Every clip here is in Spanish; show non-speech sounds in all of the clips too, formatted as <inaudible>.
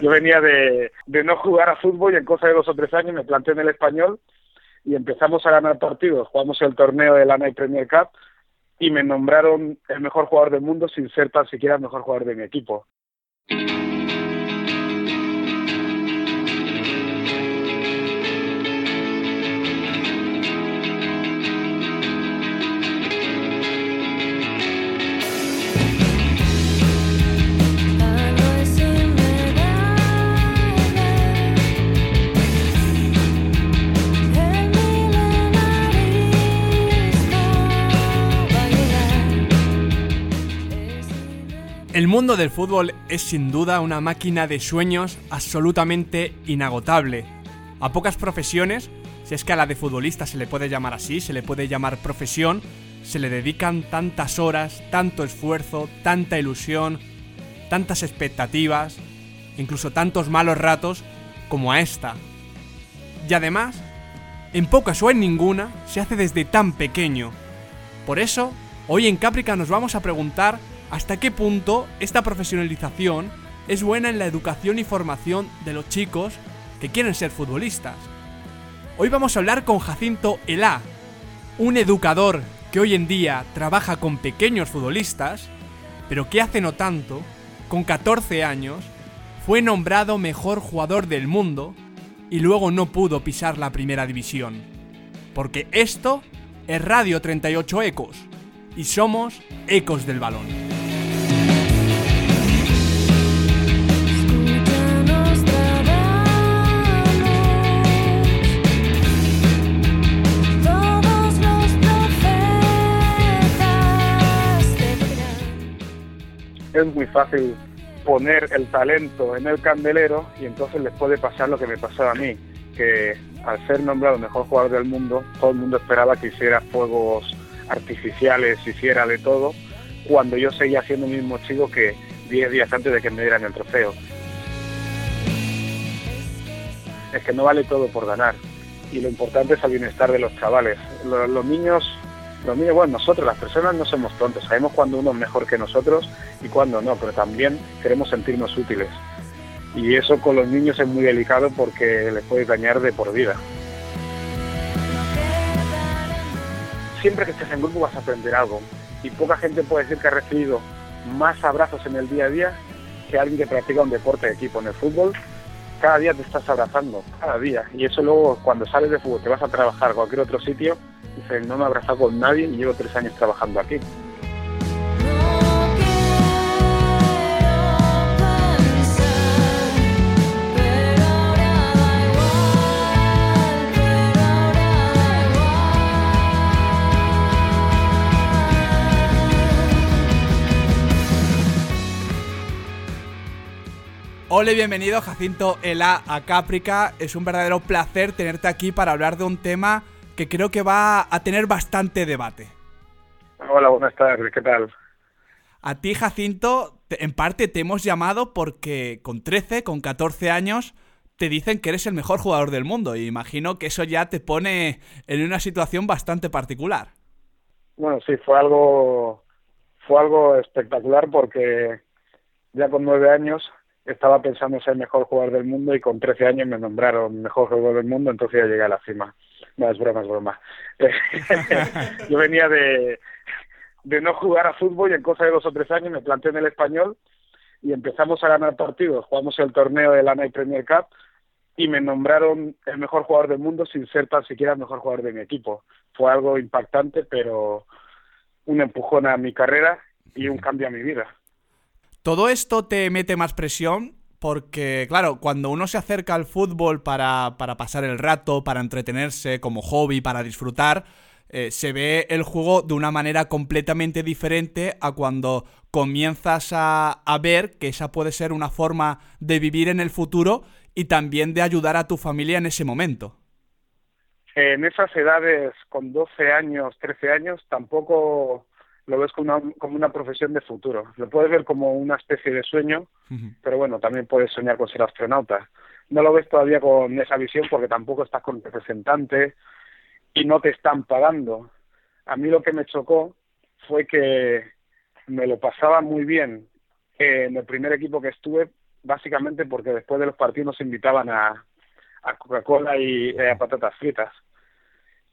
Yo venía de, de no jugar a fútbol y en cosa de dos o tres años me planté en el español y empezamos a ganar partidos. Jugamos el torneo de la Night Premier Cup y me nombraron el mejor jugador del mundo sin ser tan siquiera el mejor jugador de mi equipo. El mundo del fútbol es sin duda una máquina de sueños absolutamente inagotable. A pocas profesiones, si es que a la de futbolista se le puede llamar así, se le puede llamar profesión, se le dedican tantas horas, tanto esfuerzo, tanta ilusión, tantas expectativas, incluso tantos malos ratos como a esta. Y además, en pocas o en ninguna, se hace desde tan pequeño. Por eso, hoy en Caprica nos vamos a preguntar hasta qué punto esta profesionalización es buena en la educación y formación de los chicos que quieren ser futbolistas. Hoy vamos a hablar con Jacinto Elá, un educador que hoy en día trabaja con pequeños futbolistas, pero que hace no tanto, con 14 años, fue nombrado mejor jugador del mundo y luego no pudo pisar la primera división. Porque esto es Radio 38 Ecos y somos Ecos del Balón. Es muy fácil poner el talento en el candelero y entonces les puede pasar lo que me pasaba a mí, que al ser nombrado mejor jugador del mundo, todo el mundo esperaba que hiciera fuegos artificiales, hiciera de todo, cuando yo seguía siendo el mismo chico que 10 días antes de que me dieran el trofeo. Es que no vale todo por ganar y lo importante es el bienestar de los chavales. los niños los niños, bueno, nosotros las personas no somos tontos, sabemos cuando uno es mejor que nosotros y cuando no, pero también queremos sentirnos útiles. Y eso con los niños es muy delicado porque les puede dañar de por vida. Siempre que estés en grupo vas a aprender algo y poca gente puede decir que ha recibido más abrazos en el día a día que alguien que practica un deporte de equipo. En el fútbol cada día te estás abrazando, cada día. Y eso luego cuando sales de fútbol, te vas a trabajar a cualquier otro sitio, dices, no me he abrazado con nadie y llevo tres años trabajando aquí. Hola y bienvenido Jacinto Ela a Caprica. Es un verdadero placer tenerte aquí para hablar de un tema que creo que va a tener bastante debate. Hola, buenas tardes, ¿qué tal? A ti, Jacinto, en parte te hemos llamado porque con 13, con 14 años, te dicen que eres el mejor jugador del mundo. Y imagino que eso ya te pone en una situación bastante particular. Bueno, sí, fue algo, fue algo espectacular porque ya con nueve años estaba pensando en ser el mejor jugador del mundo y con 13 años me nombraron mejor jugador del mundo, entonces ya llegué a la cima. No, es broma, es broma. <laughs> Yo venía de, de no jugar a fútbol y en cosa de dos o tres años me planté en el español y empezamos a ganar partidos. Jugamos el torneo de la Night Premier Cup y me nombraron el mejor jugador del mundo sin ser tan siquiera el mejor jugador de mi equipo. Fue algo impactante, pero un empujón a mi carrera y un cambio a mi vida. Todo esto te mete más presión porque, claro, cuando uno se acerca al fútbol para, para pasar el rato, para entretenerse, como hobby, para disfrutar, eh, se ve el juego de una manera completamente diferente a cuando comienzas a, a, ver que esa puede ser una forma de vivir en el futuro y también de ayudar a tu familia en ese momento. En esas edades, con 12 años, 13 años, tampoco lo ves como una, como una profesión de futuro. Lo puedes ver como una especie de sueño, pero bueno, también puedes soñar con ser astronauta. No lo ves todavía con esa visión porque tampoco estás con representante y no te están pagando. A mí lo que me chocó fue que me lo pasaba muy bien en el primer equipo que estuve básicamente porque después de los partidos nos invitaban a, a Coca-Cola y eh, a patatas fritas.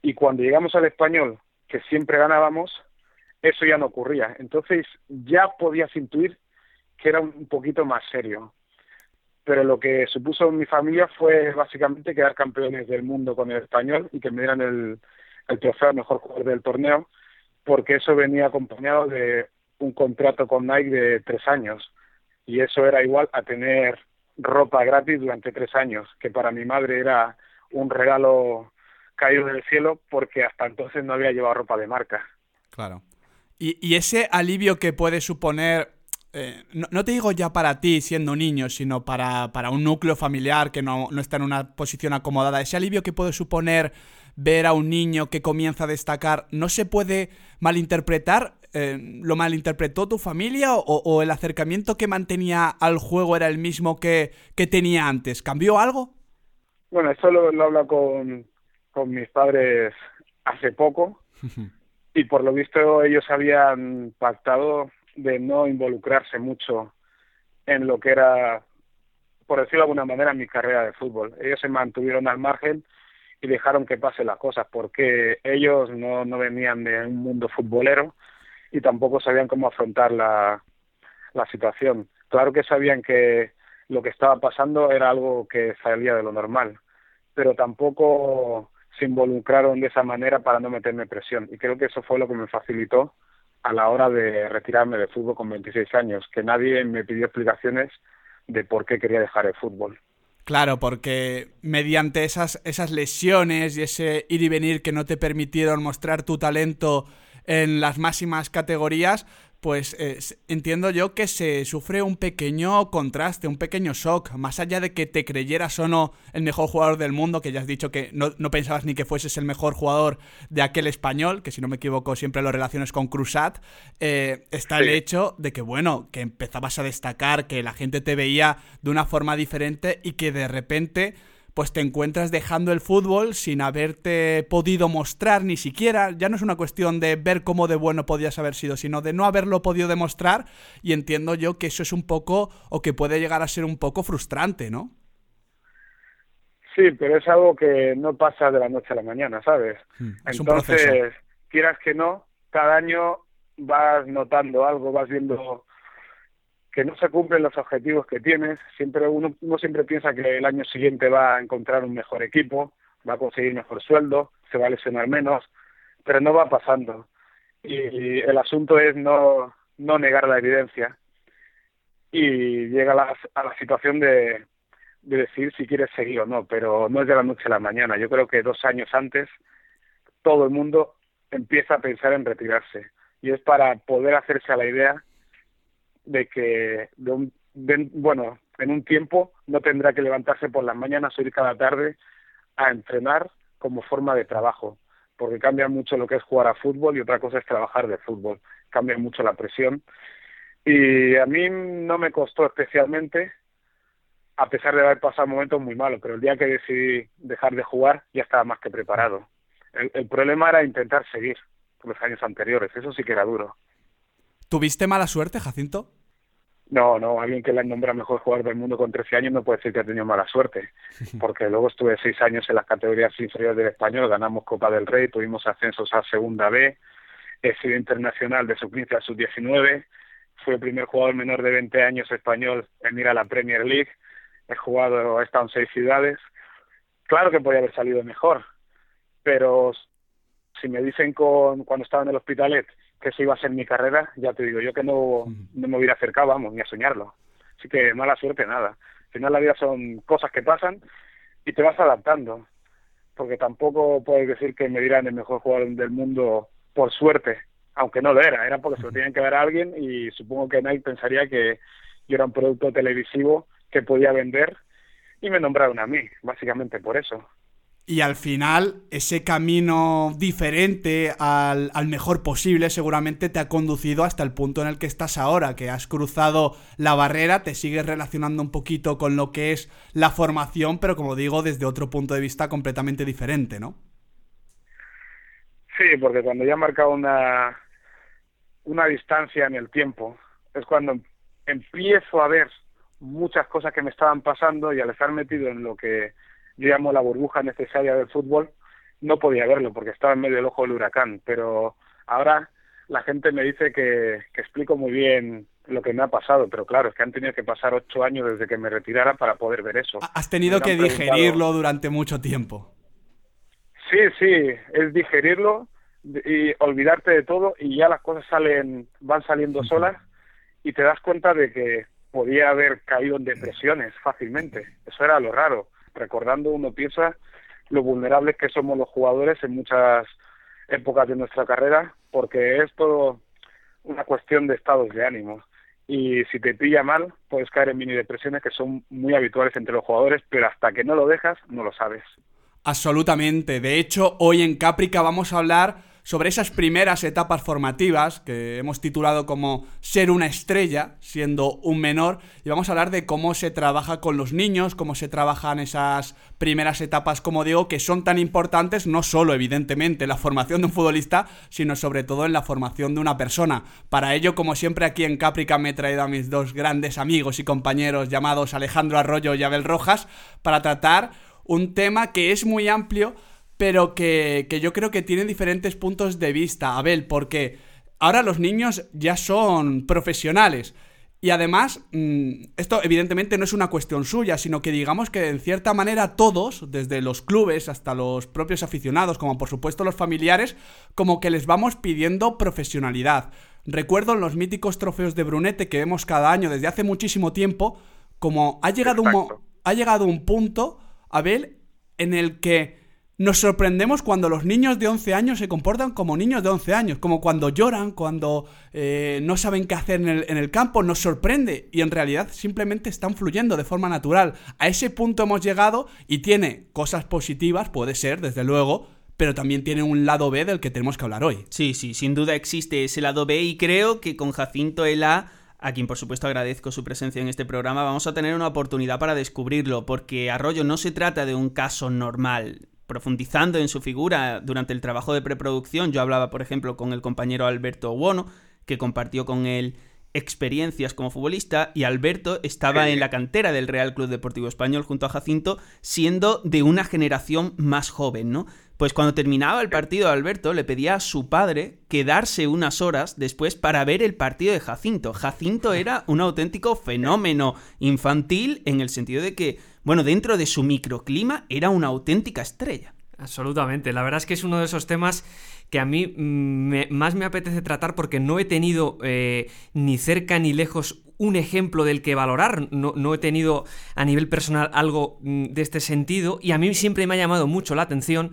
Y cuando llegamos al español, que siempre ganábamos, eso ya no ocurría. Entonces ya podías intuir que era un poquito más serio. Pero lo que supuso mi familia fue básicamente quedar campeones del mundo con el español y que me dieran el, el trofeo mejor jugador del torneo, porque eso venía acompañado de un contrato con Nike de tres años. Y eso era igual a tener ropa gratis durante tres años, que para mi madre era un regalo caído del cielo porque hasta entonces no había llevado ropa de marca. Claro. Y, y ese alivio que puede suponer, eh, no, te digo ya para ti siendo niño, sino para, para un núcleo familiar que no, no, está en una posición acomodada, ese alivio que puede suponer ver a un niño que comienza a destacar, ¿no se puede malinterpretar? Eh, ¿Lo malinterpretó tu familia o, o, el acercamiento que mantenía al juego era el mismo que, que tenía antes? ¿Cambió algo? Bueno, eso lo, lo hablo con, con mis padres hace poco <laughs> y por lo visto ellos habían pactado de no involucrarse mucho en lo que era, por decirlo de alguna manera, mi carrera de fútbol. Ellos se mantuvieron al margen y dejaron que pasen las cosas porque ellos no, no venían de un mundo futbolero y tampoco sabían cómo afrontar la, la situación. Claro que sabían que lo que estaba pasando era algo que salía de lo normal, pero tampoco se involucraron de esa manera para no meterme presión. Y creo que eso fue lo que me facilitó a la hora de retirarme de fútbol con 26 años, que nadie me pidió explicaciones de por qué quería dejar el fútbol. Claro, porque mediante esas, esas lesiones y ese ir y venir que no te permitieron mostrar tu talento en las máximas categorías, pues eh, entiendo yo que se sufre un pequeño contraste, un pequeño shock, más allá de que te creyeras o no el mejor jugador del mundo, que ya has dicho que no, no pensabas ni que fueses el mejor jugador de aquel español, que si no me equivoco siempre lo relaciones con Cruzat, eh, está sí. el hecho de que, bueno, que empezabas a destacar, que la gente te veía de una forma diferente y que de repente pues te encuentras dejando el fútbol sin haberte podido mostrar ni siquiera. Ya no es una cuestión de ver cómo de bueno podías haber sido, sino de no haberlo podido demostrar. Y entiendo yo que eso es un poco, o que puede llegar a ser un poco frustrante, ¿no? Sí, pero es algo que no pasa de la noche a la mañana, ¿sabes? Hmm, es Entonces, quieras que no, cada año vas notando algo, vas viendo que no se cumplen los objetivos que tienes. Siempre uno, uno siempre piensa que el año siguiente va a encontrar un mejor equipo, va a conseguir mejor sueldo, se va a lesionar menos, pero no va pasando. Y, el asunto es no, no negar la evidencia. Y llega a la, a la situación de, de decir si quieres seguir o no, pero no es de la noche a la mañana. Yo creo que dos años antes todo el mundo empieza a pensar en retirarse. Y es para poder hacerse a la idea de que de un, bueno en un tiempo no tendrá que levantarse por las mañanas o ir cada tarde a entrenar como forma de trabajo porque cambia mucho lo que es jugar a fútbol y otra cosa es trabajar de fútbol. Cambia mucho la presión. Y a mí no me costó especialmente a pesar de haber pasado momentos muy malos pero el día que decidí dejar de jugar ya estaba más que preparado. El, el problema era intentar seguir los años anteriores eso sí que era duro. ¿Tuviste mala suerte, Jacinto? No, no, alguien que le han nombrado mejor jugador del mundo con 13 años no puede decir que ha tenido mala suerte, <laughs> porque luego estuve seis años en las categorías inferiores del español, ganamos Copa del Rey, tuvimos ascensos a Segunda B, he sido internacional de sub-15 a sub-19, fui el primer jugador menor de 20 años español en ir a la Premier League, he jugado, he estado en seis ciudades, claro que podía haber salido mejor, pero si me dicen con cuando estaba en el Hospitalet que eso iba a ser mi carrera, ya te digo yo que no, no me hubiera acercado, vamos, ni a soñarlo. Así que mala suerte, nada. Al final la vida son cosas que pasan y te vas adaptando. Porque tampoco puedes decir que me dirán el mejor jugador del mundo por suerte, aunque no lo era, era porque se lo tenían que dar a alguien y supongo que Nike pensaría que yo era un producto televisivo que podía vender y me nombraron a mí, básicamente por eso y al final ese camino diferente al, al, mejor posible seguramente te ha conducido hasta el punto en el que estás ahora, que has cruzado la barrera, te sigues relacionando un poquito con lo que es la formación, pero como digo, desde otro punto de vista completamente diferente, ¿no? Sí, porque cuando ya he marcado una, una distancia en el tiempo, es cuando empiezo a ver muchas cosas que me estaban pasando y al estar metido en lo que yo llamo la burbuja necesaria del fútbol, no podía verlo porque estaba en medio del ojo del huracán. Pero ahora la gente me dice que, que explico muy bien lo que me ha pasado, pero claro, es que han tenido que pasar ocho años desde que me retirara para poder ver eso. Has tenido que digerirlo durante mucho tiempo. Sí, sí, es digerirlo y olvidarte de todo y ya las cosas salen, van saliendo solas y te das cuenta de que podía haber caído en depresiones fácilmente. Eso era lo raro. Recordando uno piensa lo vulnerables que somos los jugadores en muchas épocas de nuestra carrera, porque es todo una cuestión de estados de ánimo y si te pilla mal puedes caer en mini depresiones que son muy habituales entre los jugadores, pero hasta que no lo dejas no lo sabes. Absolutamente. De hecho, hoy en Caprica vamos a hablar sobre esas primeras etapas formativas que hemos titulado como ser una estrella, siendo un menor, y vamos a hablar de cómo se trabaja con los niños, cómo se trabajan esas primeras etapas, como digo, que son tan importantes, no solo evidentemente en la formación de un futbolista, sino sobre todo en la formación de una persona. Para ello, como siempre aquí en Caprica me he traído a mis dos grandes amigos y compañeros llamados Alejandro Arroyo y Abel Rojas para tratar un tema que es muy amplio, pero que, yo creo que tiene diferentes puntos de vista, Abel, porque ahora los niños ya son profesionales. Y además, mm, esto evidentemente no es una cuestión suya, sino que digamos que en cierta manera todos, desde los clubes hasta los propios aficionados, como por supuesto los familiares, como que les vamos pidiendo profesionalidad. Recuerdo los míticos trofeos de Brunete que vemos cada año desde hace muchísimo tiempo, como ha llegado, un, ha llegado un punto, Abel, en el que nos sorprendemos cuando los niños de 11 años se comportan como niños de 11 años, como cuando lloran, cuando eh, no saben qué hacer en el, en el, campo, nos sorprende y en realidad simplemente están fluyendo de forma natural. A ese punto hemos llegado y tiene cosas positivas, puede ser, desde luego, pero también tiene un lado B del que tenemos que hablar hoy. Sí, sí, sin duda existe ese lado B y creo que con Jacinto Ela a quien por supuesto agradezco su presencia en este programa, vamos a tener una oportunidad para descubrirlo, porque Arroyo no se trata de un caso normal profundizando en su figura durante el trabajo de preproducción, yo hablaba, por ejemplo, con el compañero Alberto Buono, que compartió con él experiencias como futbolista y Alberto estaba en la cantera del Real Club Deportivo Español junto a Jacinto, siendo de una generación más joven, ¿no? Pues cuando terminaba el partido Alberto le pedía a su padre quedarse unas horas después para ver el partido de Jacinto. Jacinto era un auténtico fenómeno infantil en el sentido de que bueno, dentro de su microclima era una auténtica estrella. Absolutamente, la verdad es que es uno de esos temas que a mí mm, más me apetece tratar porque no he tenido eh, ni cerca ni lejos un ejemplo del que valorar, no, no, he tenido a nivel personal algo mm, de este sentido y a mí siempre me ha llamado mucho la atención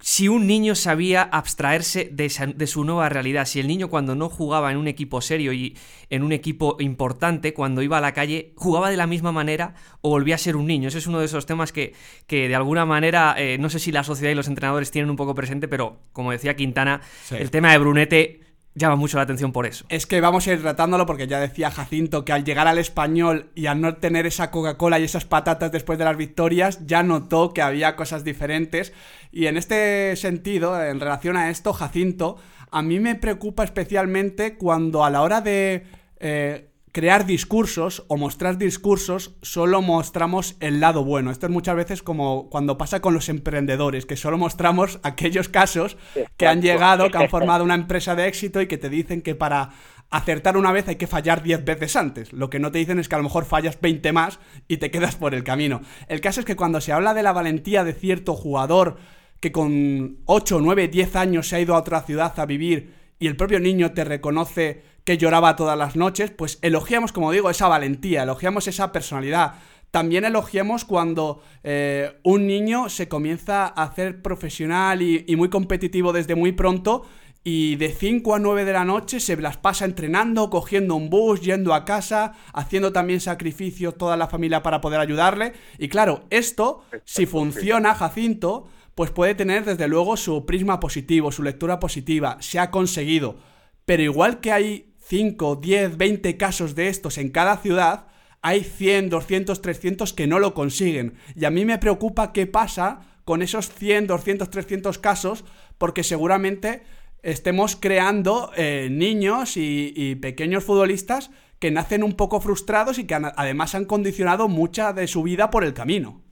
si un niño sabía abstraerse de, su nueva realidad, si el niño cuando no jugaba en un equipo serio y en un equipo importante, cuando iba a la calle, jugaba de la misma manera o volvía a ser un niño. Ese es uno de esos temas que, que de alguna manera, eh, no sé si la sociedad y los entrenadores tienen un poco presente, pero como decía Quintana, el tema de Brunete llama mucho la atención por eso. Es que vamos a ir tratándolo porque ya decía Jacinto que al llegar al español y al no tener esa Coca-Cola y esas patatas después de las victorias, ya notó que había cosas diferentes. Y en este sentido, en relación a esto, Jacinto, a mí me preocupa especialmente cuando a la hora de eh, crear discursos o mostrar discursos solo mostramos el lado bueno. Esto es muchas veces como cuando pasa con los emprendedores, que solo mostramos <laughs> aquellos casos que han llegado, que han <laughs> formado una empresa de éxito y que te dicen que para acertar una vez hay que fallar 10 veces antes. Lo que no te dicen es que a lo mejor fallas 20 más y te quedas por el camino. El caso es que cuando se habla de la valentía de cierto jugador que con 8, 9, 10 años se ha ido a otra ciudad a vivir y el propio niño te reconoce que lloraba todas las noches, pues elogiamos, como digo, esa valentía, elogiamos esa personalidad. También elogiamos cuando eh, un niño se comienza a hacer profesional y, y, muy competitivo desde muy pronto y de 5 a 9 de la noche se las pasa entrenando, cogiendo un bus, yendo a casa, haciendo también sacrificios toda la familia para poder ayudarle. Y claro, esto, si funciona, Jacinto, pues puede tener desde luego su prisma positivo, su lectura positiva, se ha conseguido. Pero igual que hay 5, 10, 20 casos de estos en cada ciudad, hay 100, 200, 300 que no lo consiguen. Y a mí me preocupa qué pasa con esos 100, 200, 300 casos, porque seguramente estemos creando eh, niños y, pequeños futbolistas que nacen un poco frustrados y que además han condicionado mucha de su vida por el camino.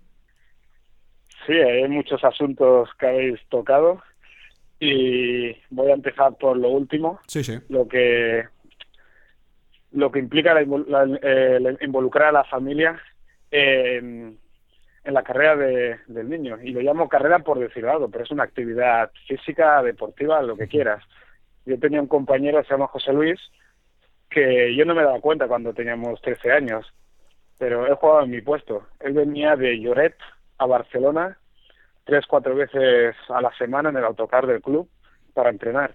Sí, hay muchos asuntos que habéis tocado y voy a empezar por lo último. Sí, sí. Lo que lo que implica la, involucrar a la familia en, la carrera del niño. Y lo llamo carrera por decir algo, pero es una actividad física, deportiva, lo que quieras. Yo tenía un compañero, se llama José Luis, que yo no me daba cuenta cuando teníamos 13 años, pero él jugaba en mi puesto. Él venía de Lloret a Barcelona tres, cuatro veces a la semana en el autocar del club para entrenar.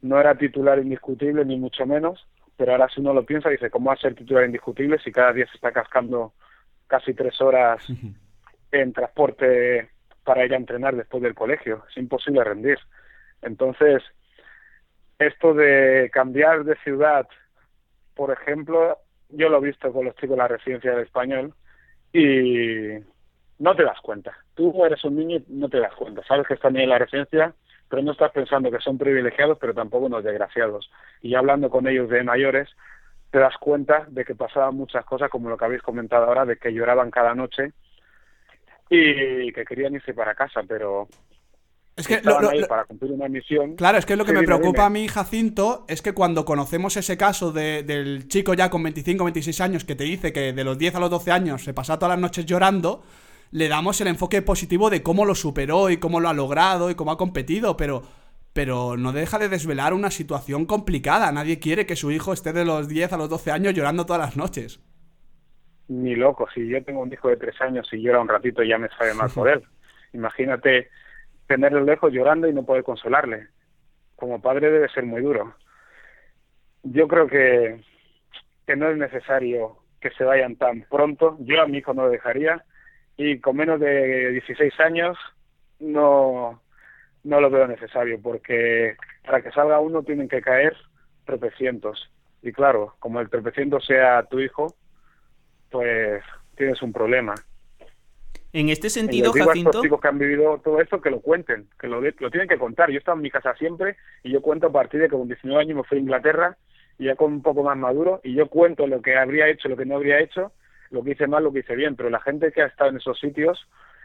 No era titular indiscutible, ni mucho menos, pero ahora si uno lo piensa, dice, ¿cómo va a ser titular indiscutible si cada día se está cascando casi tres horas en transporte para ir a entrenar después del colegio? Es imposible rendir. Entonces, esto de cambiar de ciudad, por ejemplo, yo lo he visto con los chicos de la residencia del español y no te das cuenta. Tú eres un niño y no te das cuenta. Sabes que están en la residencia pero no estás pensando que son privilegiados, pero tampoco unos desgraciados. Y hablando con ellos de mayores, te das cuenta de que pasaban muchas cosas, como lo que habéis comentado ahora, de que lloraban cada noche y que querían irse para casa, pero es que ahí para cumplir una misión. Claro, es que lo que me preocupa a mí, Jacinto, es que cuando conocemos ese caso de, del chico ya con 25, 26 años que te dice que de los 10 a los 12 años se pasa todas las noches llorando, le damos el enfoque positivo de cómo lo superó y cómo lo ha logrado y cómo ha competido, pero, pero no deja de desvelar una situación complicada. Nadie quiere que su hijo esté de los 10 a los 12 años llorando todas las noches. Ni loco, si yo tengo un hijo de 3 años y llora un ratito ya me sabe mal por él. <laughs> Imagínate tenerlo lejos llorando y no poder consolarle. Como padre debe ser muy duro. Yo creo que, que no es necesario que se vayan tan pronto. Yo a mi hijo no lo dejaría y con menos de 16 años no, no lo veo necesario porque para que salga uno tienen que caer tropecientos y claro, como el tropeciento sea tu hijo, pues tienes un problema. En este sentido, digo Jacinto... A estos chicos que han vivido todo esto que lo cuenten, que lo, lo tienen que contar. Yo he estado en mi casa siempre y yo cuento a partir de que con 19 años me fui a Inglaterra y ya con un poco más maduro y yo cuento lo que habría hecho, lo que no habría hecho lo que hice mal, lo que hice bien, pero la gente que ha estado en esos sitios,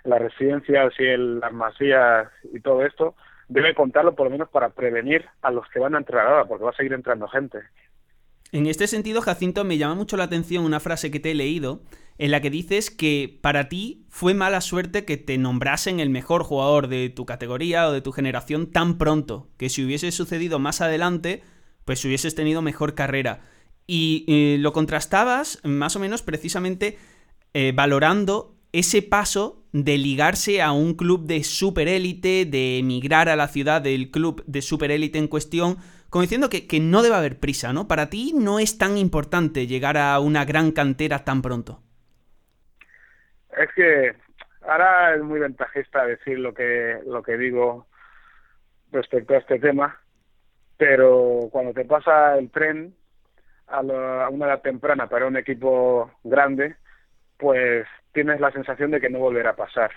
en las residencias y en las masías y todo esto, debe contarlo por lo menos para prevenir a los que van a entrar ahora, porque va a seguir entrando gente. En este sentido, Jacinto, me llama mucho la atención una frase que te he leído, en la que dices que para ti fue mala suerte que te nombrasen el mejor jugador de tu categoría o de tu generación tan pronto, que si hubiese sucedido más adelante, pues hubieses tenido mejor carrera. Y eh, lo contrastabas más o menos precisamente eh, valorando ese paso de ligarse a un club de superélite, de emigrar a la ciudad del club de superélite en cuestión, como diciendo que, que, no debe haber prisa, ¿no? Para ti no es tan importante llegar a una gran cantera tan pronto. Es que ahora es muy ventajista decir lo que, lo que digo respecto a este tema, pero cuando te pasa el tren a, una edad temprana para un equipo grande, pues tienes la sensación de que no volverá a pasar.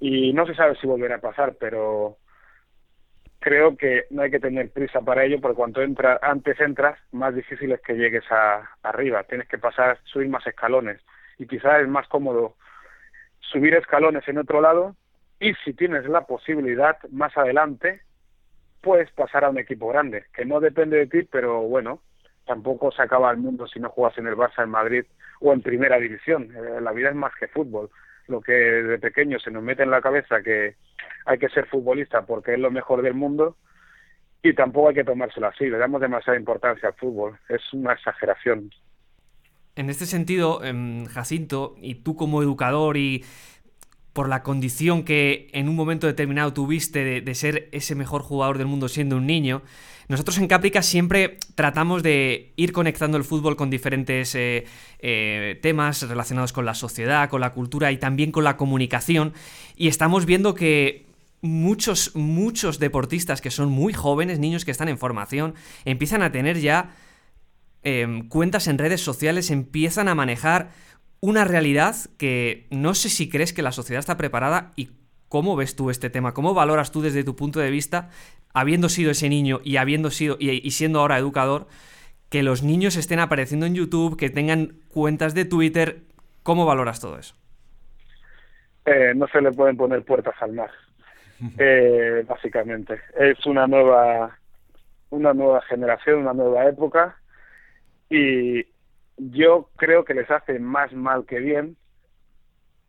Y no se sabe si volverá a pasar, pero creo que no hay que tener prisa para ello, porque cuanto entra, antes entras, más difícil es que llegues a, arriba. Tienes que pasar, subir más escalones. Y quizás es más cómodo subir escalones en otro lado y si tienes la posibilidad más adelante, puedes pasar a un equipo grande, que no depende de ti, pero bueno, tampoco se acaba el mundo si no juegas en el Barça, en Madrid o en primera división. Eh, la vida es más que fútbol. Lo que de pequeño se nos mete en la cabeza que hay que ser futbolista porque es lo mejor del mundo y tampoco hay que tomárselo así. Le damos demasiada importancia al fútbol. Es una exageración. En este sentido, em, Jacinto, y tú como educador y por la condición que en un momento determinado tuviste de, ser ese mejor jugador del mundo siendo un niño, nosotros en Caprica siempre tratamos de ir conectando el fútbol con diferentes eh, eh, temas relacionados con la sociedad, con la cultura y también con la comunicación. Y estamos viendo que muchos, muchos deportistas que son muy jóvenes, niños que están en formación, empiezan a tener ya em, cuentas en redes sociales, empiezan a manejar una realidad que no sé si crees que la sociedad está preparada y cómo ves tú este tema, cómo valoras tú desde tu punto de vista habiendo sido ese niño y habiendo sido y, siendo ahora educador, que los niños estén apareciendo en YouTube, que tengan cuentas de Twitter. ¿Cómo valoras todo eso? Eh, no se le pueden poner puertas al mar, eh, <laughs> básicamente. Es una nueva, una nueva generación, una nueva época y yo creo que les hace más mal que bien,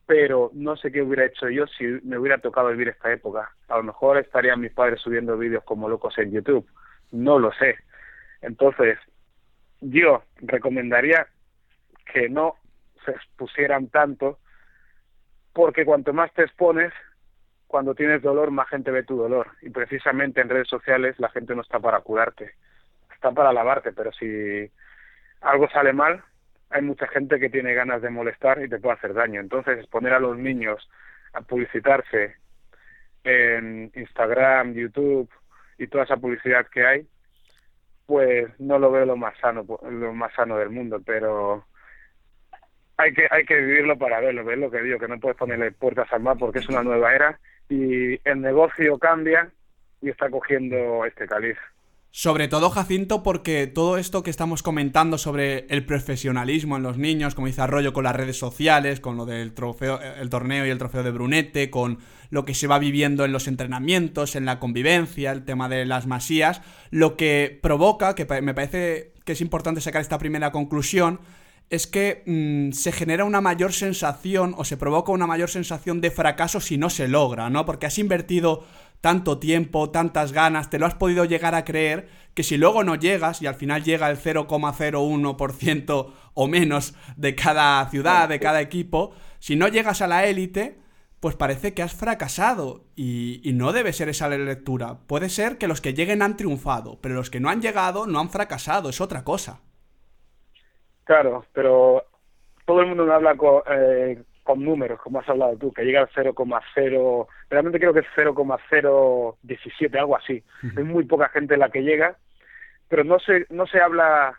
pero no sé qué hubiera hecho yo si me hubiera tocado vivir esta época. A lo mejor estarían mis padres subiendo vídeos como locos en YouTube, no lo sé. Entonces, yo recomendaría que no se expusieran tanto porque cuanto más te expones, cuando tienes dolor, más gente ve tu dolor. Y precisamente en redes sociales la gente no está para curarte, está para lavarte, pero si algo sale mal, hay mucha gente que tiene ganas de molestar y te puede hacer daño. Entonces, exponer a los niños a publicitarse en Instagram, YouTube y toda esa publicidad que hay, pues no lo veo lo más sano, lo más sano del mundo, pero hay que hay que vivirlo para verlo, ver lo que digo, que no puedes ponerle puertas al mar porque es una nueva era y el negocio cambia y está cogiendo este caliz. Sobre todo, Jacinto, porque todo esto que estamos comentando sobre el profesionalismo en los niños, como dice Arroyo con las redes sociales, con lo del trofeo, el torneo y el trofeo de Brunete, con lo que se va viviendo en los entrenamientos, en la convivencia, el tema de las masías, lo que provoca, que me parece que es importante sacar esta primera conclusión, es que mm, se genera una mayor sensación o se provoca una mayor sensación de fracaso si no se logra, ¿no? Porque has invertido tanto tiempo, tantas ganas, te lo has podido llegar a creer, que si luego no llegas y al final llega el 0,01% o menos de cada ciudad, de cada equipo, si no llegas a la élite, pues parece que has fracasado y, y, no debe ser esa la lectura. Puede ser que los que lleguen han triunfado, pero los que no han llegado no han fracasado, es otra cosa. Claro, pero todo el mundo me habla con, eh, con números, como has hablado tú, que llega al 0,0, realmente creo que es 0,017, algo así. Es muy poca gente la que llega, pero no se, no se habla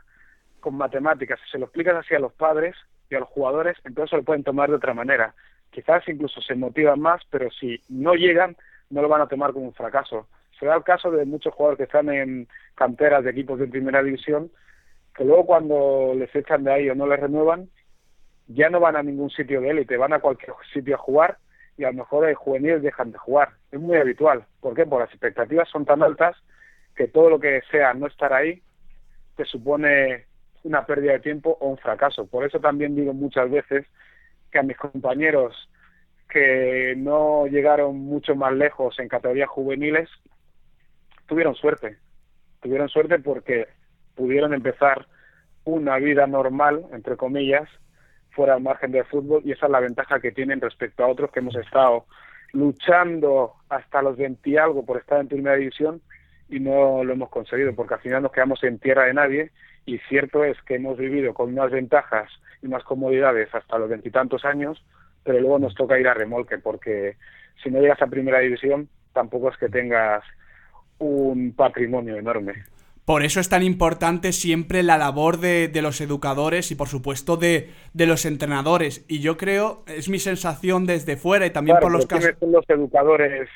con matemáticas. Si se lo explicas así a los padres y a los jugadores, entonces lo pueden tomar de otra manera. Quizás incluso se motivan más, pero si no llegan, no lo van a tomar como un fracaso. Se da el caso de muchos jugadores que están en canteras de equipos de primera división que luego cuando les echan de ahí o no les renuevan, ya no van a ningún sitio de élite, van a cualquier sitio a jugar y a lo mejor el juveniles dejan de jugar. Es muy habitual. ¿Por qué? Porque las expectativas son tan altas que todo lo que sea no estar ahí te supone una pérdida de tiempo o un fracaso. Por eso también digo muchas veces que a mis compañeros que no llegaron mucho más lejos en categorías juveniles tuvieron suerte. Tuvieron suerte porque pudieron empezar una vida normal, entre comillas, fuera al margen del fútbol y esa es la ventaja que tienen respecto a otros que hemos estado luchando hasta los 20 y algo por estar en primera división y no lo hemos conseguido porque al final nos quedamos en tierra de nadie y cierto es que hemos vivido con unas ventajas y unas comodidades hasta los veintitantos años, pero luego nos toca ir a remolque porque si no llegas a primera división tampoco es que tengas un patrimonio enorme. Por eso es tan importante siempre la labor de, los educadores y por supuesto de, los entrenadores. Y yo creo, es mi sensación desde fuera y también por los casos... son los educadores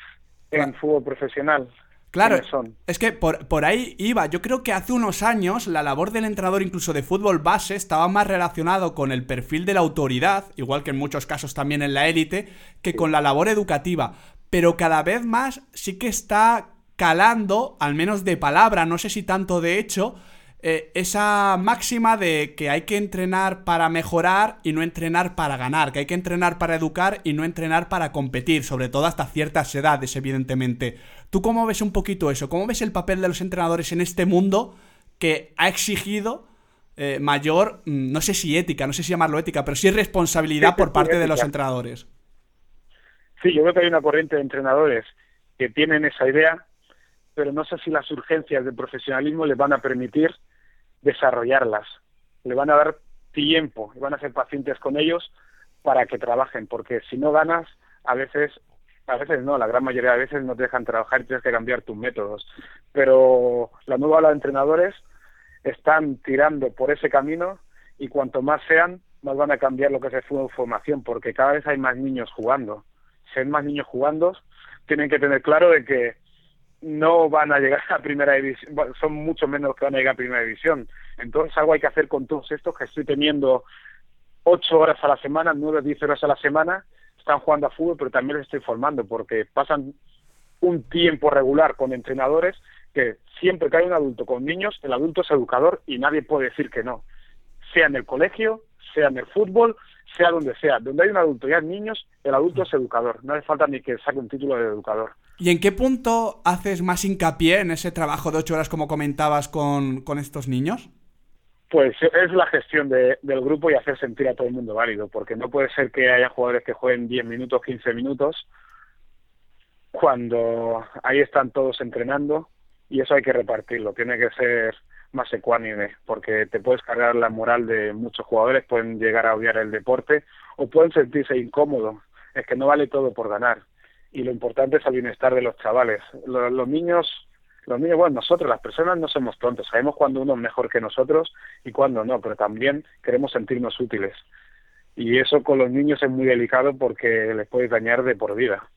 en fútbol profesional? Claro, es que por, por, ahí iba. Yo creo que hace unos años la labor del entrenador incluso de fútbol base estaba más relacionado con el perfil de la autoridad, igual que en muchos casos también en la élite, que con la labor educativa. Pero cada vez más sí que está calando, al menos de palabra, no sé si tanto de hecho, eh, esa máxima de que hay que entrenar para mejorar y no entrenar para ganar, que hay que entrenar para educar y no entrenar para competir, sobre todo hasta ciertas edades, evidentemente. ¿Tú cómo ves un poquito eso? ¿Cómo ves el papel de los entrenadores en este mundo que ha exigido eh, mayor, mm, no sé si ética, no sé si llamarlo ética, pero sí responsabilidad por parte de los entrenadores? Sí, yo creo que hay una corriente de entrenadores que tienen esa idea pero no sé si las urgencias del profesionalismo les van a permitir desarrollarlas. Le van a dar tiempo y van a ser pacientes con ellos para que trabajen, porque si no ganas, a veces, a veces no, la gran mayoría de veces no te dejan trabajar y tienes que cambiar tus métodos. Pero la nueva ola de entrenadores están tirando por ese camino y cuanto más sean, más van a cambiar lo que es fútbol formación, porque cada vez hay más niños jugando. Si hay más niños jugando, tienen que tener claro de que no van a llegar a primera división, son mucho menos los que van a llegar a primera división. Entonces algo hay que hacer con todos estos que estoy teniendo ocho horas a la semana, nueve, diez horas a la semana, están jugando a fútbol, pero también les estoy formando porque pasan un tiempo regular con entrenadores que siempre que hay un adulto con niños, el adulto es educador y nadie puede decir que no. Sea en el colegio, sea en el fútbol, sea donde sea. Donde hay un adulto y hay niños, el adulto es educador. No hace falta ni que saque un título de educador. ¿Y en qué punto haces más hincapié en ese trabajo de ocho horas como comentabas con, con estos niños? Pues es la gestión de, del grupo y hacer sentir a todo el mundo válido, porque no puede ser que haya jugadores que jueguen 10 minutos, 15 minutos, cuando ahí están todos entrenando y eso hay que repartirlo, tiene que ser más ecuánime, porque te puedes cargar la moral de muchos jugadores, pueden llegar a odiar el deporte o pueden sentirse incómodos. Es que no vale todo por ganar. Y lo importante es el bienestar de los chavales. Los, niños, los niños, bueno, nosotros, las personas no somos tontos, sabemos cuándo uno es mejor que nosotros y cuándo no, pero también queremos sentirnos útiles. Y eso con los niños es muy delicado porque les puede dañar de por vida.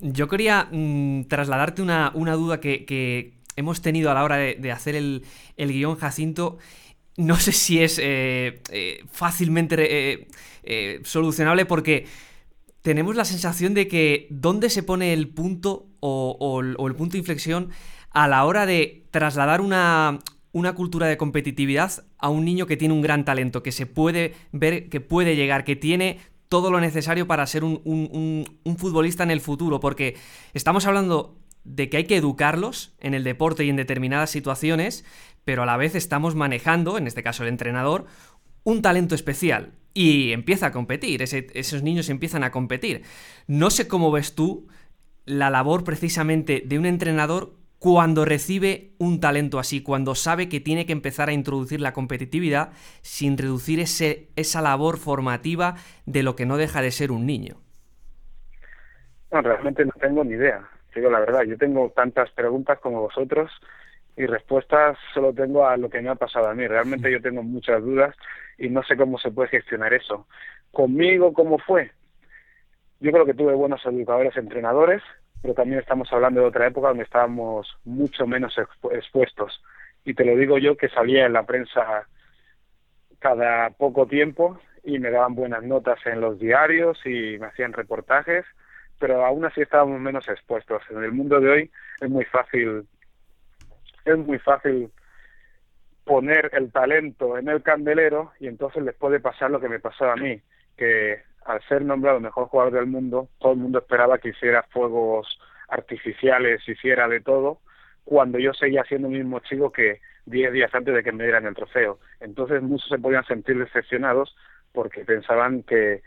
Yo quería mmm, trasladarte una, una duda que, hemos tenido a la hora de, hacer el, el, guion Jacinto. No sé si es eh, eh, fácilmente eh, solucionable porque tenemos la sensación de que dónde se pone el punto o, el punto de inflexión a la hora de trasladar una, una cultura de competitividad a un niño que tiene un gran talento, que se puede ver, que puede llegar, que tiene todo lo necesario para ser un, futbolista en el futuro, porque estamos hablando de que hay que educarlos en el deporte y en determinadas situaciones, pero a la vez estamos manejando, en este caso el entrenador, un talento especial y empieza a competir, esos niños empiezan a competir. No sé cómo ves tú la labor precisamente de un entrenador cuando recibe un talento así, cuando sabe que tiene que empezar a introducir la competitividad sin reducir ese, esa labor formativa de lo que no deja de ser un niño? Realmente no tengo ni idea, digo la verdad. Yo tengo tantas preguntas como vosotros y respuestas solo tengo a lo que me ha pasado a mí. Realmente yo tengo muchas dudas y no sé cómo se puede gestionar eso. Conmigo, ¿cómo fue? Yo creo que tuve buenos educadores, entrenadores, pero también estamos hablando de otra época donde estábamos mucho menos expu expuestos. Y te lo digo yo que salía en la prensa cada poco tiempo y me daban buenas notas en los diarios y me hacían reportajes, pero aún así estábamos menos expuestos. En el mundo de hoy es muy fácil, es muy fácil poner el talento en el candelero y entonces les puede pasar lo que me pasaba a mí, que al ser nombrado mejor jugador del mundo, todo el mundo esperaba que hiciera fuegos artificiales, hiciera de todo, cuando yo seguía siendo el mismo chico que 10 días antes de que me dieran el trofeo. Entonces muchos se podían sentir decepcionados porque pensaban que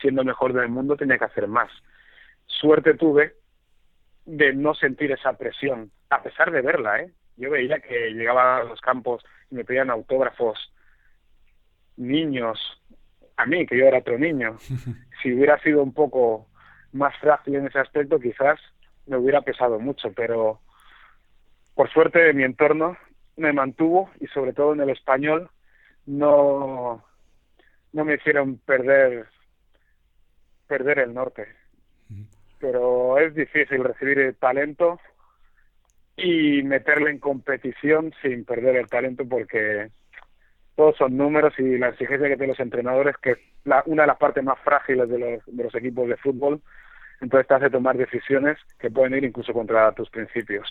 siendo mejor del mundo tenía que hacer más. Suerte tuve de no sentir esa presión, a pesar de verla, ¿eh? Yo veía que llegaba a los campos y me pedían autógrafos niños a mí, que yo era otro niño. <laughs> Si hubiera sido un poco más frágil en ese aspecto, quizás me hubiera pesado mucho, pero por suerte mi entorno me mantuvo y sobre todo en el español no no me hicieron perder perder el norte. Pero es difícil recibir el talento y meterle en competición sin perder el talento porque todos son números y la exigencia que tienen los entrenadores, que es la, una de las partes más frágiles de los, de los equipos de fútbol, entonces te hace tomar decisiones que pueden ir incluso contra tus principios.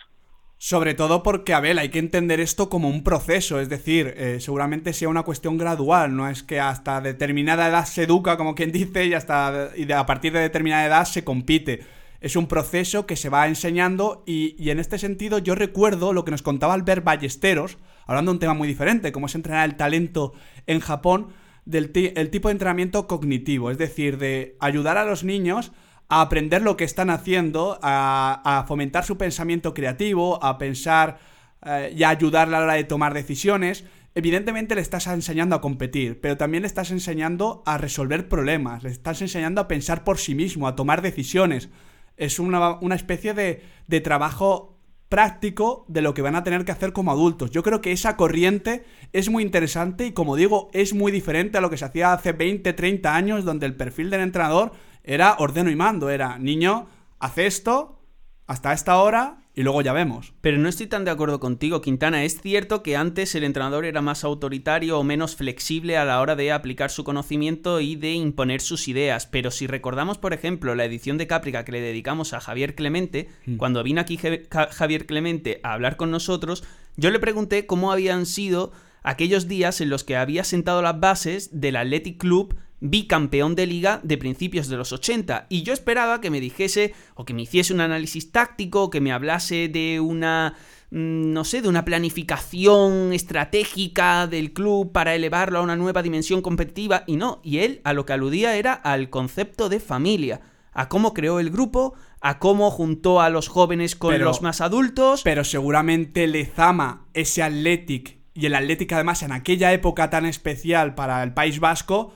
Sobre todo porque, Abel, hay que entender esto como un proceso, es decir, eh, seguramente sea una cuestión gradual, no es que hasta determinada edad se educa, como quien dice, y, hasta, a partir de determinada edad se compite. Es un proceso que se va enseñando y, y en este sentido yo recuerdo lo que nos contaba Albert Ballesteros, hablando de un tema muy diferente, como es entrenar el talento en Japón, del el tipo de entrenamiento cognitivo, es decir, de ayudar a los niños a aprender lo que están haciendo, a, fomentar su pensamiento creativo, a pensar eh, y a ayudarle a la hora de tomar decisiones. Evidentemente le estás enseñando a competir, pero también le estás enseñando a resolver problemas, le estás enseñando a pensar por sí mismo, a tomar decisiones. Es una, una especie de, de trabajo práctico de lo que van a tener que hacer como adultos. Yo creo que esa corriente es muy interesante y como digo, es muy diferente a lo que se hacía hace 20, 30 años donde el perfil del entrenador era ordeno y mando, era niño, hace esto hasta esta hora y luego ya vemos. Pero no estoy tan de acuerdo contigo, Quintana. Es cierto que antes el entrenador era más autoritario o menos flexible a la hora de aplicar su conocimiento y de imponer sus ideas. Pero si recordamos, por ejemplo, la edición de Caprica que le dedicamos a Javier Clemente, mm. cuando vino aquí Javier Clemente a hablar con nosotros, yo le pregunté cómo habían sido aquellos días en los que había sentado las bases del Athletic Club bicampeón de liga de principios de los 80 y yo esperaba que me dijese o que me hiciese un análisis táctico, que me hablase de una mm, no sé, de una planificación estratégica del club para elevarlo a una nueva dimensión competitiva y no, y él a lo que aludía era al concepto de familia, a cómo creó el grupo, a cómo juntó a los jóvenes con los más adultos. Pero seguramente Lezama, ese Athletic y el Athletic además en aquella época tan especial para el País Vasco,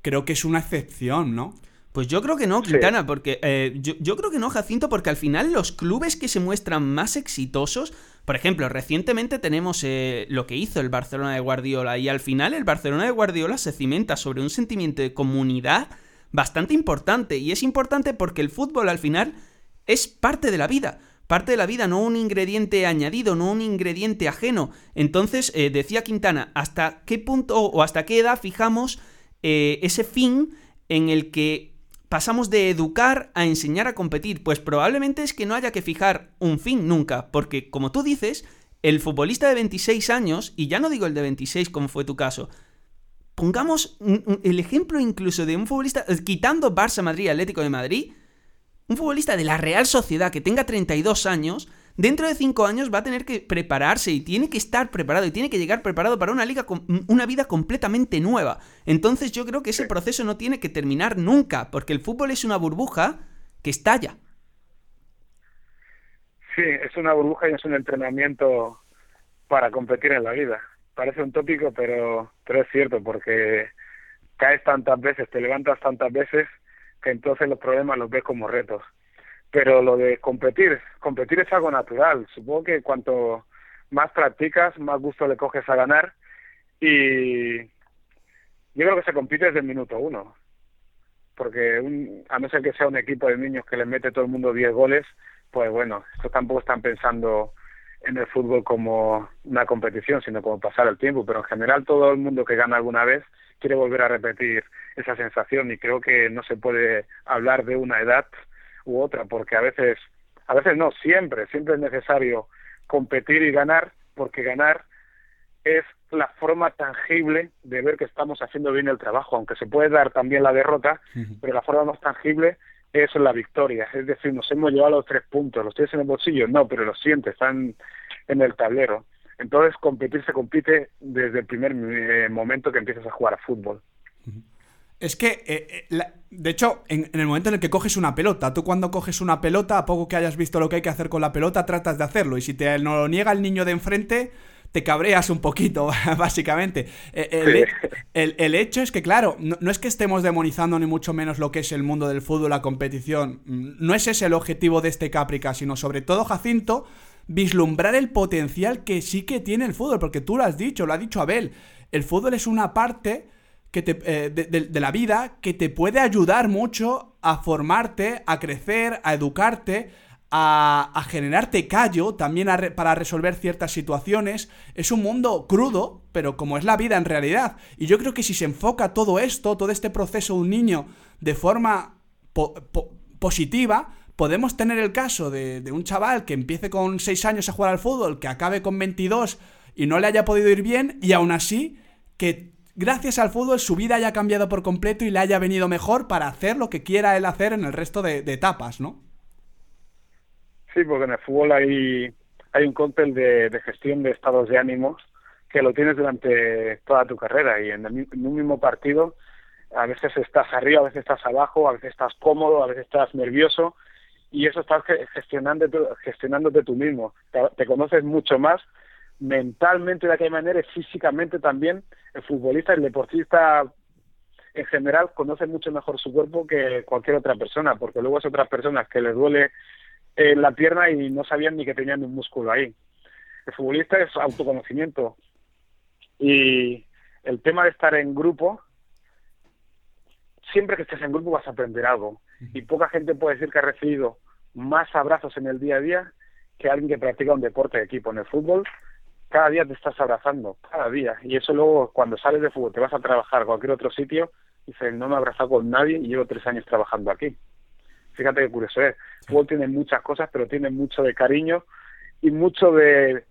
creo que es una excepción, ¿no? Pues yo creo que no, Quintana, porque eh, yo, creo que no, Jacinto, porque al final los clubes que se muestran más exitosos, por ejemplo, recientemente tenemos eh, lo que hizo el Barcelona de Guardiola y al final el Barcelona de Guardiola se cimenta sobre un sentimiento de comunidad bastante importante y es importante porque el fútbol al final es parte de la vida. Parte de la vida, no un ingrediente añadido, no un ingrediente ajeno. Entonces, eh, decía Quintana, ¿hasta qué punto o hasta qué edad fijamos eh, ese fin en el que pasamos de educar a enseñar a competir? Pues probablemente es que no haya que fijar un fin nunca, porque como tú dices, el futbolista de 26 años, y ya no digo el de 26 como fue tu caso, pongamos el ejemplo incluso de un futbolista, eh, quitando Barça, Madrid, Atlético de Madrid, un futbolista de la Real Sociedad que tenga 32 años, dentro de cinco años va a tener que prepararse y tiene que estar preparado y tiene que llegar preparado para una liga una vida completamente nueva. Entonces yo creo que ese proceso no tiene que terminar nunca, porque el fútbol es una burbuja que estalla. Sí, es una burbuja y es un entrenamiento para competir en la vida. Parece un tópico, pero, pero es cierto, porque caes tantas veces, te levantas tantas veces, que entonces los problemas los ves como retos pero lo de competir, competir es algo natural. Supongo que cuanto más practicas, más gusto le coges a ganar y yo creo que se compite desde el minuto uno. Porque un, a no ser que sea un equipo de niños que le mete todo el mundo 10 goles, pues bueno, esto tampoco están pensando en el fútbol como una competición, sino como pasar el tiempo. Pero en general todo el mundo que gana alguna vez quiere volver a repetir esa sensación y creo que no se puede hablar de una edad u otra, porque a veces, a veces no, siempre, siempre es necesario competir y ganar, porque ganar es la forma tangible de ver que estamos haciendo bien el trabajo, aunque se puede dar también la derrota, pero la forma más tangible es la victoria, es decir, nos hemos llevado los tres puntos, los tienes en el bolsillo, no, pero los sientes, están en el tablero. Entonces, competir se compite desde el primer eh, momento que empiezas a jugar a fútbol. Es que, eh, eh, de hecho, en, el momento en el que coges una pelota, tú cuando coges una pelota, a poco que hayas visto lo que hay que hacer con la pelota, tratas de hacerlo. Y si te lo niega el niño de enfrente, te cabreas un poquito, <laughs> básicamente. Eh, el, hecho es que, claro, no, es que estemos demonizando ni mucho menos lo que es el mundo del fútbol, la competición. No es ese el objetivo de este Caprica, sino sobre todo, Jacinto, vislumbrar el potencial que sí que tiene el fútbol. Porque tú lo has dicho, lo ha dicho Abel. El fútbol es una parte que te, eh, de, la vida que te puede ayudar mucho a formarte, a crecer, a educarte, a, generarte callo también para resolver ciertas situaciones. Es un mundo crudo, pero como es la vida en realidad. Y yo creo que si se enfoca todo esto, todo este proceso de un niño de forma positiva, podemos tener el caso de, de, un chaval que empiece con 6 años a jugar al fútbol, que acabe con 22 y no le haya podido ir bien, y aún así que gracias al fútbol su vida haya cambiado por completo y le haya venido mejor para hacer lo que quiera él hacer en el resto de, etapas, ¿no? Sí, porque en el fútbol hay, hay un cóctel de, gestión de estados de ánimos que lo tienes durante toda tu carrera y en, un mismo partido a veces estás arriba, a veces estás abajo, a veces estás cómodo, a veces estás nervioso y eso estás gestionando, gestionándote tú mismo. te conoces mucho más mentalmente de aquella manera y físicamente también el futbolista, el deportista en general conoce mucho mejor su cuerpo que cualquier otra persona, porque luego es otras personas que les duele eh, la pierna y no sabían ni que tenían un músculo ahí. El futbolista es autoconocimiento y el tema de estar en grupo, siempre que estés en grupo vas a aprender algo y poca gente puede decir que ha recibido más abrazos en el día a día que alguien que practica un deporte de equipo. En el fútbol, cada día te estás abrazando, cada día. Y eso luego, cuando sales de fútbol, te vas a trabajar a cualquier otro sitio, dices, no me he abrazado con nadie y llevo tres años trabajando aquí. Fíjate qué curioso es. El fútbol tiene muchas cosas, pero tiene mucho de cariño y mucho de,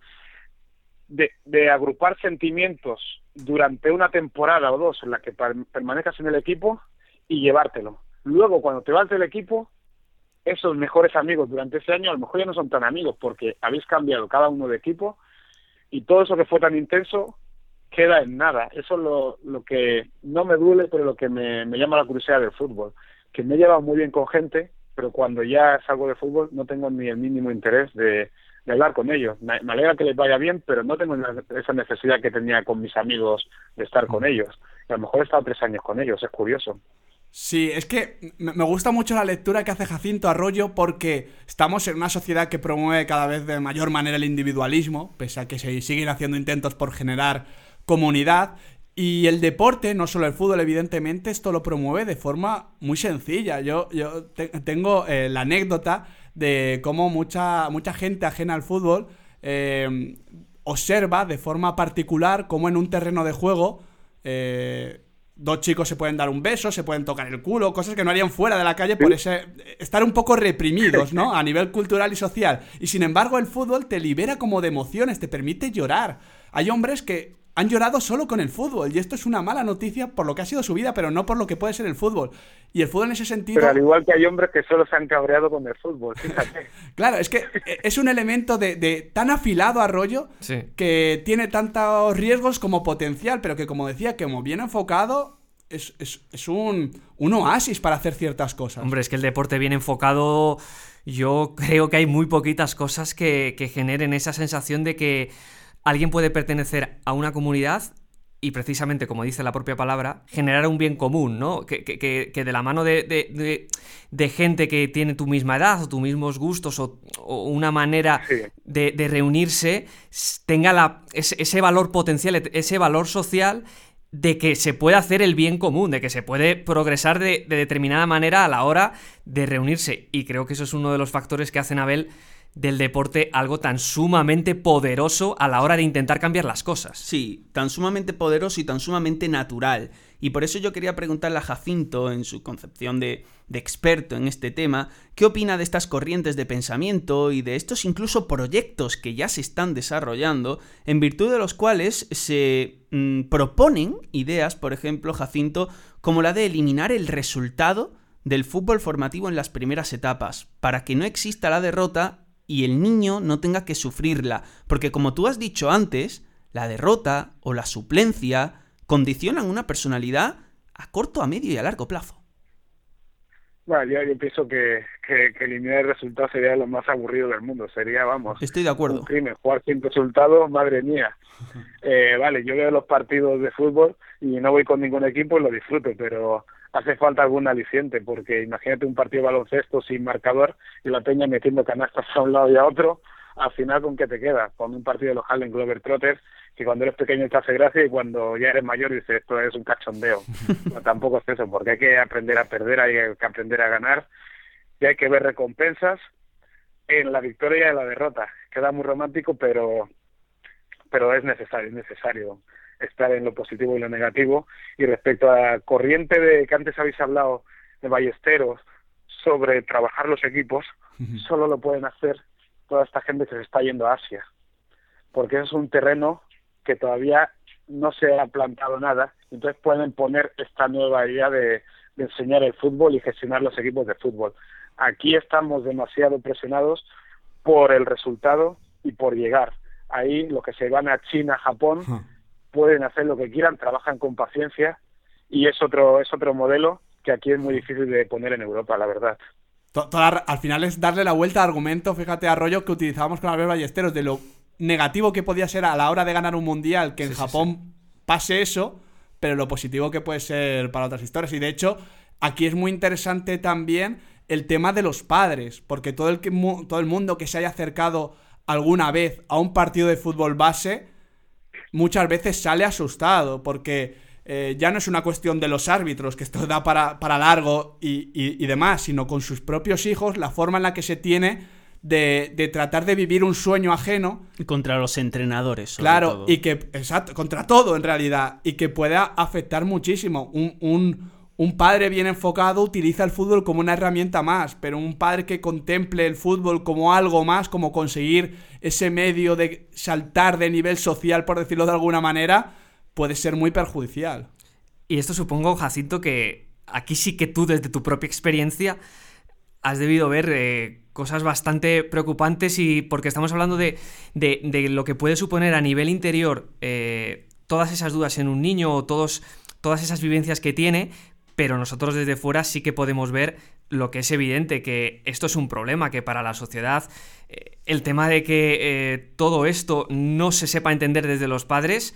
de, de agrupar sentimientos durante una temporada o dos en la que permanezcas en el equipo y llevártelo. Luego, cuando te vas del equipo, esos mejores amigos durante ese año a lo mejor ya no son tan amigos porque habéis cambiado cada uno de equipo y todo eso que fue tan intenso queda en nada. Eso es lo, lo que no me duele, pero lo que me, me llama la curiosidad del fútbol. Que me he llevado muy bien con gente, pero cuando ya salgo de fútbol no tengo ni el mínimo interés de, de hablar con ellos. Me, alegra que les vaya bien, pero no tengo esa necesidad que tenía con mis amigos de estar con ellos. a lo mejor he estado tres años con ellos, es curioso. Sí, es que me gusta mucho la lectura que hace Jacinto Arroyo porque estamos en una sociedad que promueve cada vez de mayor manera el individualismo, pese a que se siguen haciendo intentos por generar comunidad. Y el deporte, no solo el fútbol, evidentemente, esto lo promueve de forma muy sencilla. Yo, yo tengo eh, la anécdota de cómo mucha, mucha gente ajena al fútbol eh, observa de forma particular cómo en un terreno de juego eh, dos chicos se pueden dar un beso, se pueden tocar el culo, cosas que no harían fuera de la calle por ese estar un poco reprimidos, ¿no? <laughs> A nivel cultural y social. Y sin embargo, el fútbol te libera como de emociones, te permite llorar. Hay hombres que han llorado solo con el fútbol. Y esto es una mala noticia por lo que ha sido su vida, pero no por lo que puede ser el fútbol. Y el fútbol en ese sentido. Pero al igual que hay hombres que solo se han cabreado con el fútbol, fíjate. <laughs> claro, es que es un elemento de, tan afilado a rollo que tiene tantos riesgos como potencial, pero que, como decía, que como bien enfocado. Es, un, un oasis para hacer ciertas cosas. Hombre, es que el deporte bien enfocado, yo creo que hay muy poquitas cosas que, que generen esa sensación de que alguien puede pertenecer a una comunidad y precisamente, como dice la propia palabra, generar un bien común, ¿no? Que, de la mano de, gente que tiene tu misma edad o tus mismos gustos o, una manera de, reunirse tenga la, ese, valor potencial, ese valor social de que se puede hacer el bien común, de que se puede progresar de, determinada manera a la hora de reunirse. Y creo que eso es uno de los factores que hacen Abel del deporte algo tan sumamente poderoso a la hora de intentar cambiar las cosas. Sí, tan sumamente poderoso y tan sumamente natural. Y por eso yo quería preguntarle a Jacinto, en su concepción de, de, experto en este tema, qué opina de estas corrientes de pensamiento y de estos incluso proyectos que ya se están desarrollando, en virtud de los cuales se mm, proponen ideas, por ejemplo, Jacinto, como la de eliminar el resultado del fútbol formativo en las primeras etapas, para que no exista la derrota y el niño no tenga que sufrirla, porque como tú has dicho antes, la derrota o la suplencia condicionan una personalidad a corto, a medio y a largo plazo. Bueno, yo, pienso que, que, eliminar el resultado sería lo más aburrido del mundo. Sería, vamos, Estoy de acuerdo. un crimen. Jugar sin resultado, madre mía. <laughs> Eh, vale, yo veo los partidos de fútbol y no voy con ningún equipo y lo disfruto, pero hace falta algún aliciente, porque imagínate un partido de baloncesto sin marcador y la peña metiendo canastas a un lado y a otro, al final con qué te queda, con un partido de los Harlem Globetrotters que cuando eres pequeño te hace gracia y cuando ya eres mayor dices esto es un cachondeo. <laughs> no, tampoco es eso, porque hay que aprender a perder, hay que aprender a ganar y hay que ver recompensas en la victoria y en la derrota. Queda muy romántico, pero pero es necesario, es necesario estar en lo positivo y lo negativo. Y respecto a la corriente de que antes habéis hablado de Ballesteros sobre trabajar los equipos, solo lo pueden hacer toda esta gente que se está yendo a Asia, porque es un terreno que todavía no se ha plantado nada, entonces pueden poner esta nueva idea de, de enseñar el fútbol y gestionar los equipos de fútbol. Aquí estamos demasiado presionados por el resultado y por llegar. Ahí lo que se van a China, Japón, pueden hacer lo que quieran, trabajan con paciencia y es otro, es otro modelo que aquí es muy difícil de poner en Europa, la verdad. al final es darle la vuelta al argumento, fíjate, a rollo que utilizábamos con Albert Ballesteros, de lo negativo que podía ser a la hora de ganar un mundial, que en Japón pase eso, pero lo positivo que puede ser para otras historias. Y de hecho, aquí es muy interesante también el tema de los padres, porque todo el, todo el mundo que se haya acercado alguna vez a un partido de fútbol base, muchas veces sale asustado porque eh, ya no es una cuestión de los árbitros, que esto da para, para largo y, y, demás, sino con sus propios hijos, la forma en la que se tiene de, tratar de vivir un sueño ajeno. Contra los entrenadores. claro, y que, exacto, contra todo en realidad, y que pueda afectar muchísimo. Un, un, padre bien enfocado utiliza el fútbol como una herramienta más, pero un padre que contemple el fútbol como algo más, como conseguir ese medio de saltar de nivel social, por decirlo de alguna manera, puede ser muy perjudicial. Y esto supongo, Jacinto, que aquí sí que tú, desde tu propia experiencia, has debido ver eh, cosas bastante preocupantes y porque estamos hablando de, lo que puede suponer a nivel interior eh, todas esas dudas en un niño o todos, todas esas vivencias que tiene, pero nosotros desde fuera sí que podemos ver lo que es evidente, que esto es un problema, que para la sociedad eh, el tema de que eh, todo esto no se sepa entender desde los padres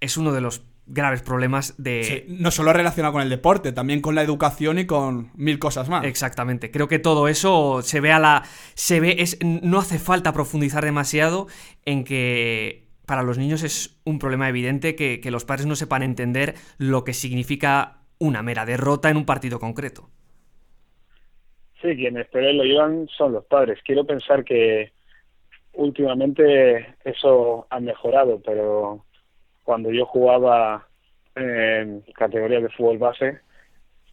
es uno de los graves problemas de... no solo relacionado con el deporte, también con la educación y con mil cosas más. Exactamente. Creo que todo eso se ve a la... Se ve... Es, no hace falta profundizar demasiado en que para los niños es un problema evidente que, los padres no sepan entender lo que significa una mera derrota en un partido concreto. Sí, quienes peor lo llevan son los padres. Quiero pensar que últimamente eso ha mejorado, pero cuando yo jugaba en categoría de fútbol base,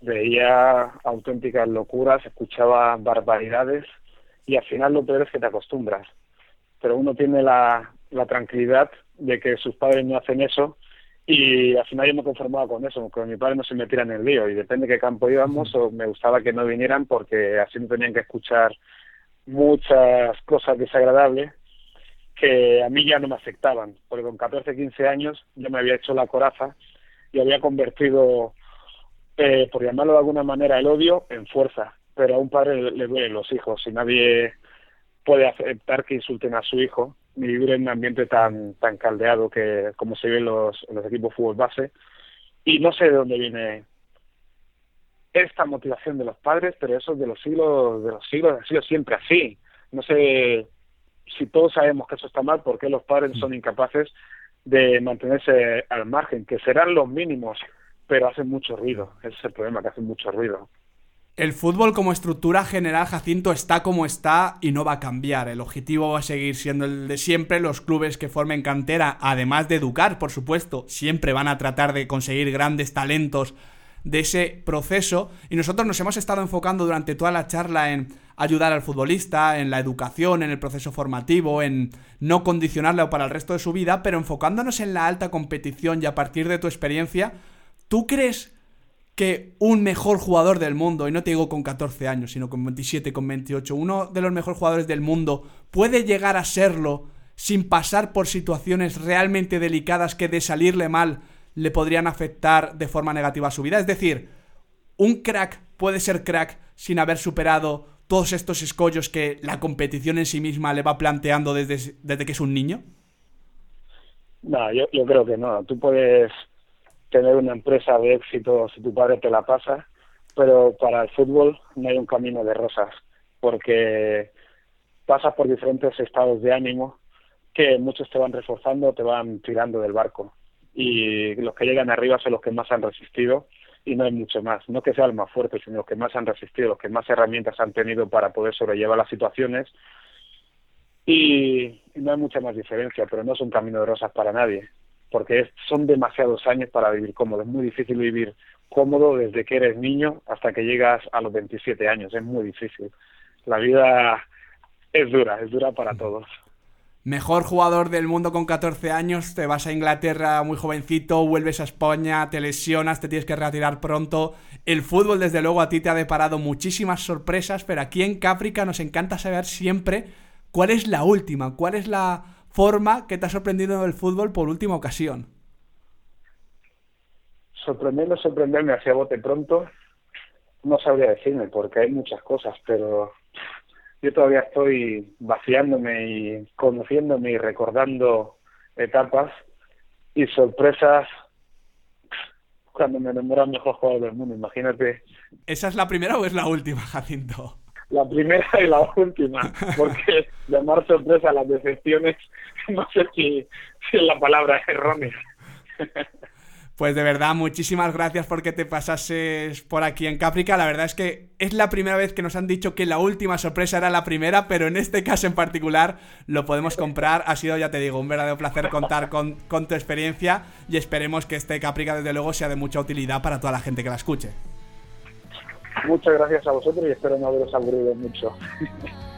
veía auténticas locuras, escuchaba barbaridades y al final lo peor es que te acostumbras. Pero uno tiene la, la tranquilidad de que sus padres no hacen eso y al final yo me conformaba con eso, que mi padre no se metiera en el lío. Y depende de qué campo íbamos o me gustaba que no vinieran porque así no tenían que escuchar muchas cosas desagradables que a mí ya no me afectaban, porque con 14, 15 años yo me había hecho la coraza y había convertido, eh, por llamarlo de alguna manera, el odio en fuerza. Pero a un padre le, duelen los hijos y nadie puede aceptar que insulten a su hijo vivir en un ambiente tan tan caldeado que como se ve en los, equipos fútbol base. Y no sé de dónde viene esta motivación de los padres, pero eso de los siglos, de los siglos ha sido siempre así. No sé si todos sabemos que eso está mal, ¿por qué los padres son incapaces de mantenerse al margen? Que serán los mínimos, pero hacen mucho ruido. Ese es el problema, que hacen mucho ruido. El fútbol como estructura general, Jacinto, está como está y no va a cambiar. El objetivo va a seguir siendo el de siempre. Los clubes que formen cantera, además de educar, por supuesto, siempre van a tratar de conseguir grandes talentos de ese proceso. Y nosotros nos hemos estado enfocando durante toda la charla en ayudar al futbolista, en la educación, en el proceso formativo, en no condicionarle para el resto de su vida, pero enfocándonos en la alta competición y a partir de tu experiencia, ¿tú crees que un mejor jugador del mundo, y no te digo con 14 años, sino con 27, con 28, uno de los mejores jugadores del mundo puede llegar a serlo sin pasar por situaciones realmente delicadas que de salirle mal le podrían afectar de forma negativa a su vida? Es decir, un crack puede ser crack sin haber superado todos estos escollos que la competición en sí misma le va planteando desde, desde que es un niño? No, yo, yo creo que no. Tú puedes tener una empresa de éxito si tu padre te la pasa, pero para el fútbol no hay un camino de rosas, porque pasas por diferentes estados de ánimo que muchos te van reforzando, te van tirando del barco. Y los que llegan arriba son los que más han resistido y no hay mucho más. No que sean más fuertes, sino los que más han resistido, los que más herramientas han tenido para poder sobrellevar las situaciones. Y, no hay mucha más diferencia, pero no es un camino de rosas para nadie, porque son demasiados años para vivir cómodo. Es muy difícil vivir cómodo desde que eres niño hasta que llegas a los 27 años. Es muy difícil. La vida es dura, es dura para todos mejor jugador del mundo con 14 años, te vas a Inglaterra muy jovencito, vuelves a España, te lesionas, te tienes que retirar pronto. El fútbol, desde luego, a ti te ha deparado muchísimas sorpresas, pero aquí en Caprica nos encanta saber siempre cuál es la última, cuál es la forma que te ha sorprendido del fútbol por última ocasión. Sorprenderme, sorprenderme hacia bote pronto, no sabría decirme, porque hay muchas cosas, pero yo todavía estoy vaciándome y conociéndome y recordando etapas y sorpresas cuando me el mejor jugador del mundo, imagínate. ¿Esa es la primera o es la última, Jacinto? La primera y la última, porque llamar sorpresa a las decepciones, <laughs> no sé si, la palabra errónea. Pues de verdad, muchísimas gracias porque te pasases por aquí en Caprica. La verdad es que es la primera vez que nos han dicho que la última sorpresa era la primera, pero en este caso en particular lo podemos comprar. Ha sido, ya te digo, un verdadero placer contar con, con tu experiencia y esperemos que este Caprica desde luego sea de mucha utilidad para toda la gente que la escuche. Muchas gracias a vosotros y espero no haberos aburrido mucho. <laughs>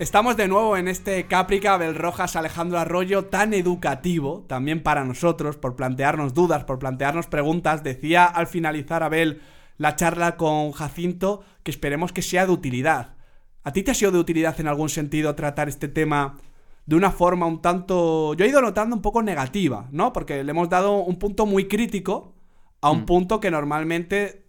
Estamos de nuevo en este Caprica Rojas Alejandro Arroyo tan educativo, también para nosotros, por plantearnos dudas, por plantearnos preguntas. Decía al finalizar Abel la charla con Jacinto que esperemos que sea de utilidad. ¿A ti te ha sido de utilidad en algún sentido tratar este tema de una forma un tanto... Yo he ido notando un poco negativa, ¿no? Porque le hemos dado un punto muy crítico a un mm. punto que normalmente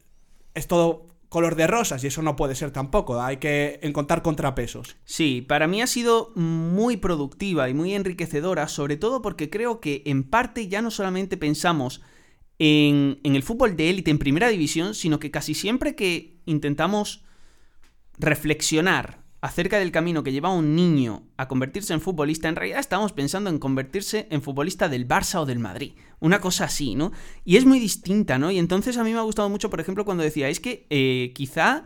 es todo color de rosas y eso no puede ser tampoco, hay que encontrar contrapesos. Sí, para mí ha sido muy productiva y muy enriquecedora, sobre todo porque creo que en parte ya no solamente pensamos en, en el fútbol de élite en primera división, sino que casi siempre que intentamos reflexionar acerca del camino que lleva un niño a convertirse en futbolista, en realidad estamos pensando en convertirse en futbolista del Barça o del Madrid. Una cosa así, ¿no? Y es muy distinta, ¿no? Y entonces a mí me ha gustado mucho, por ejemplo, cuando decíais que eh, quizá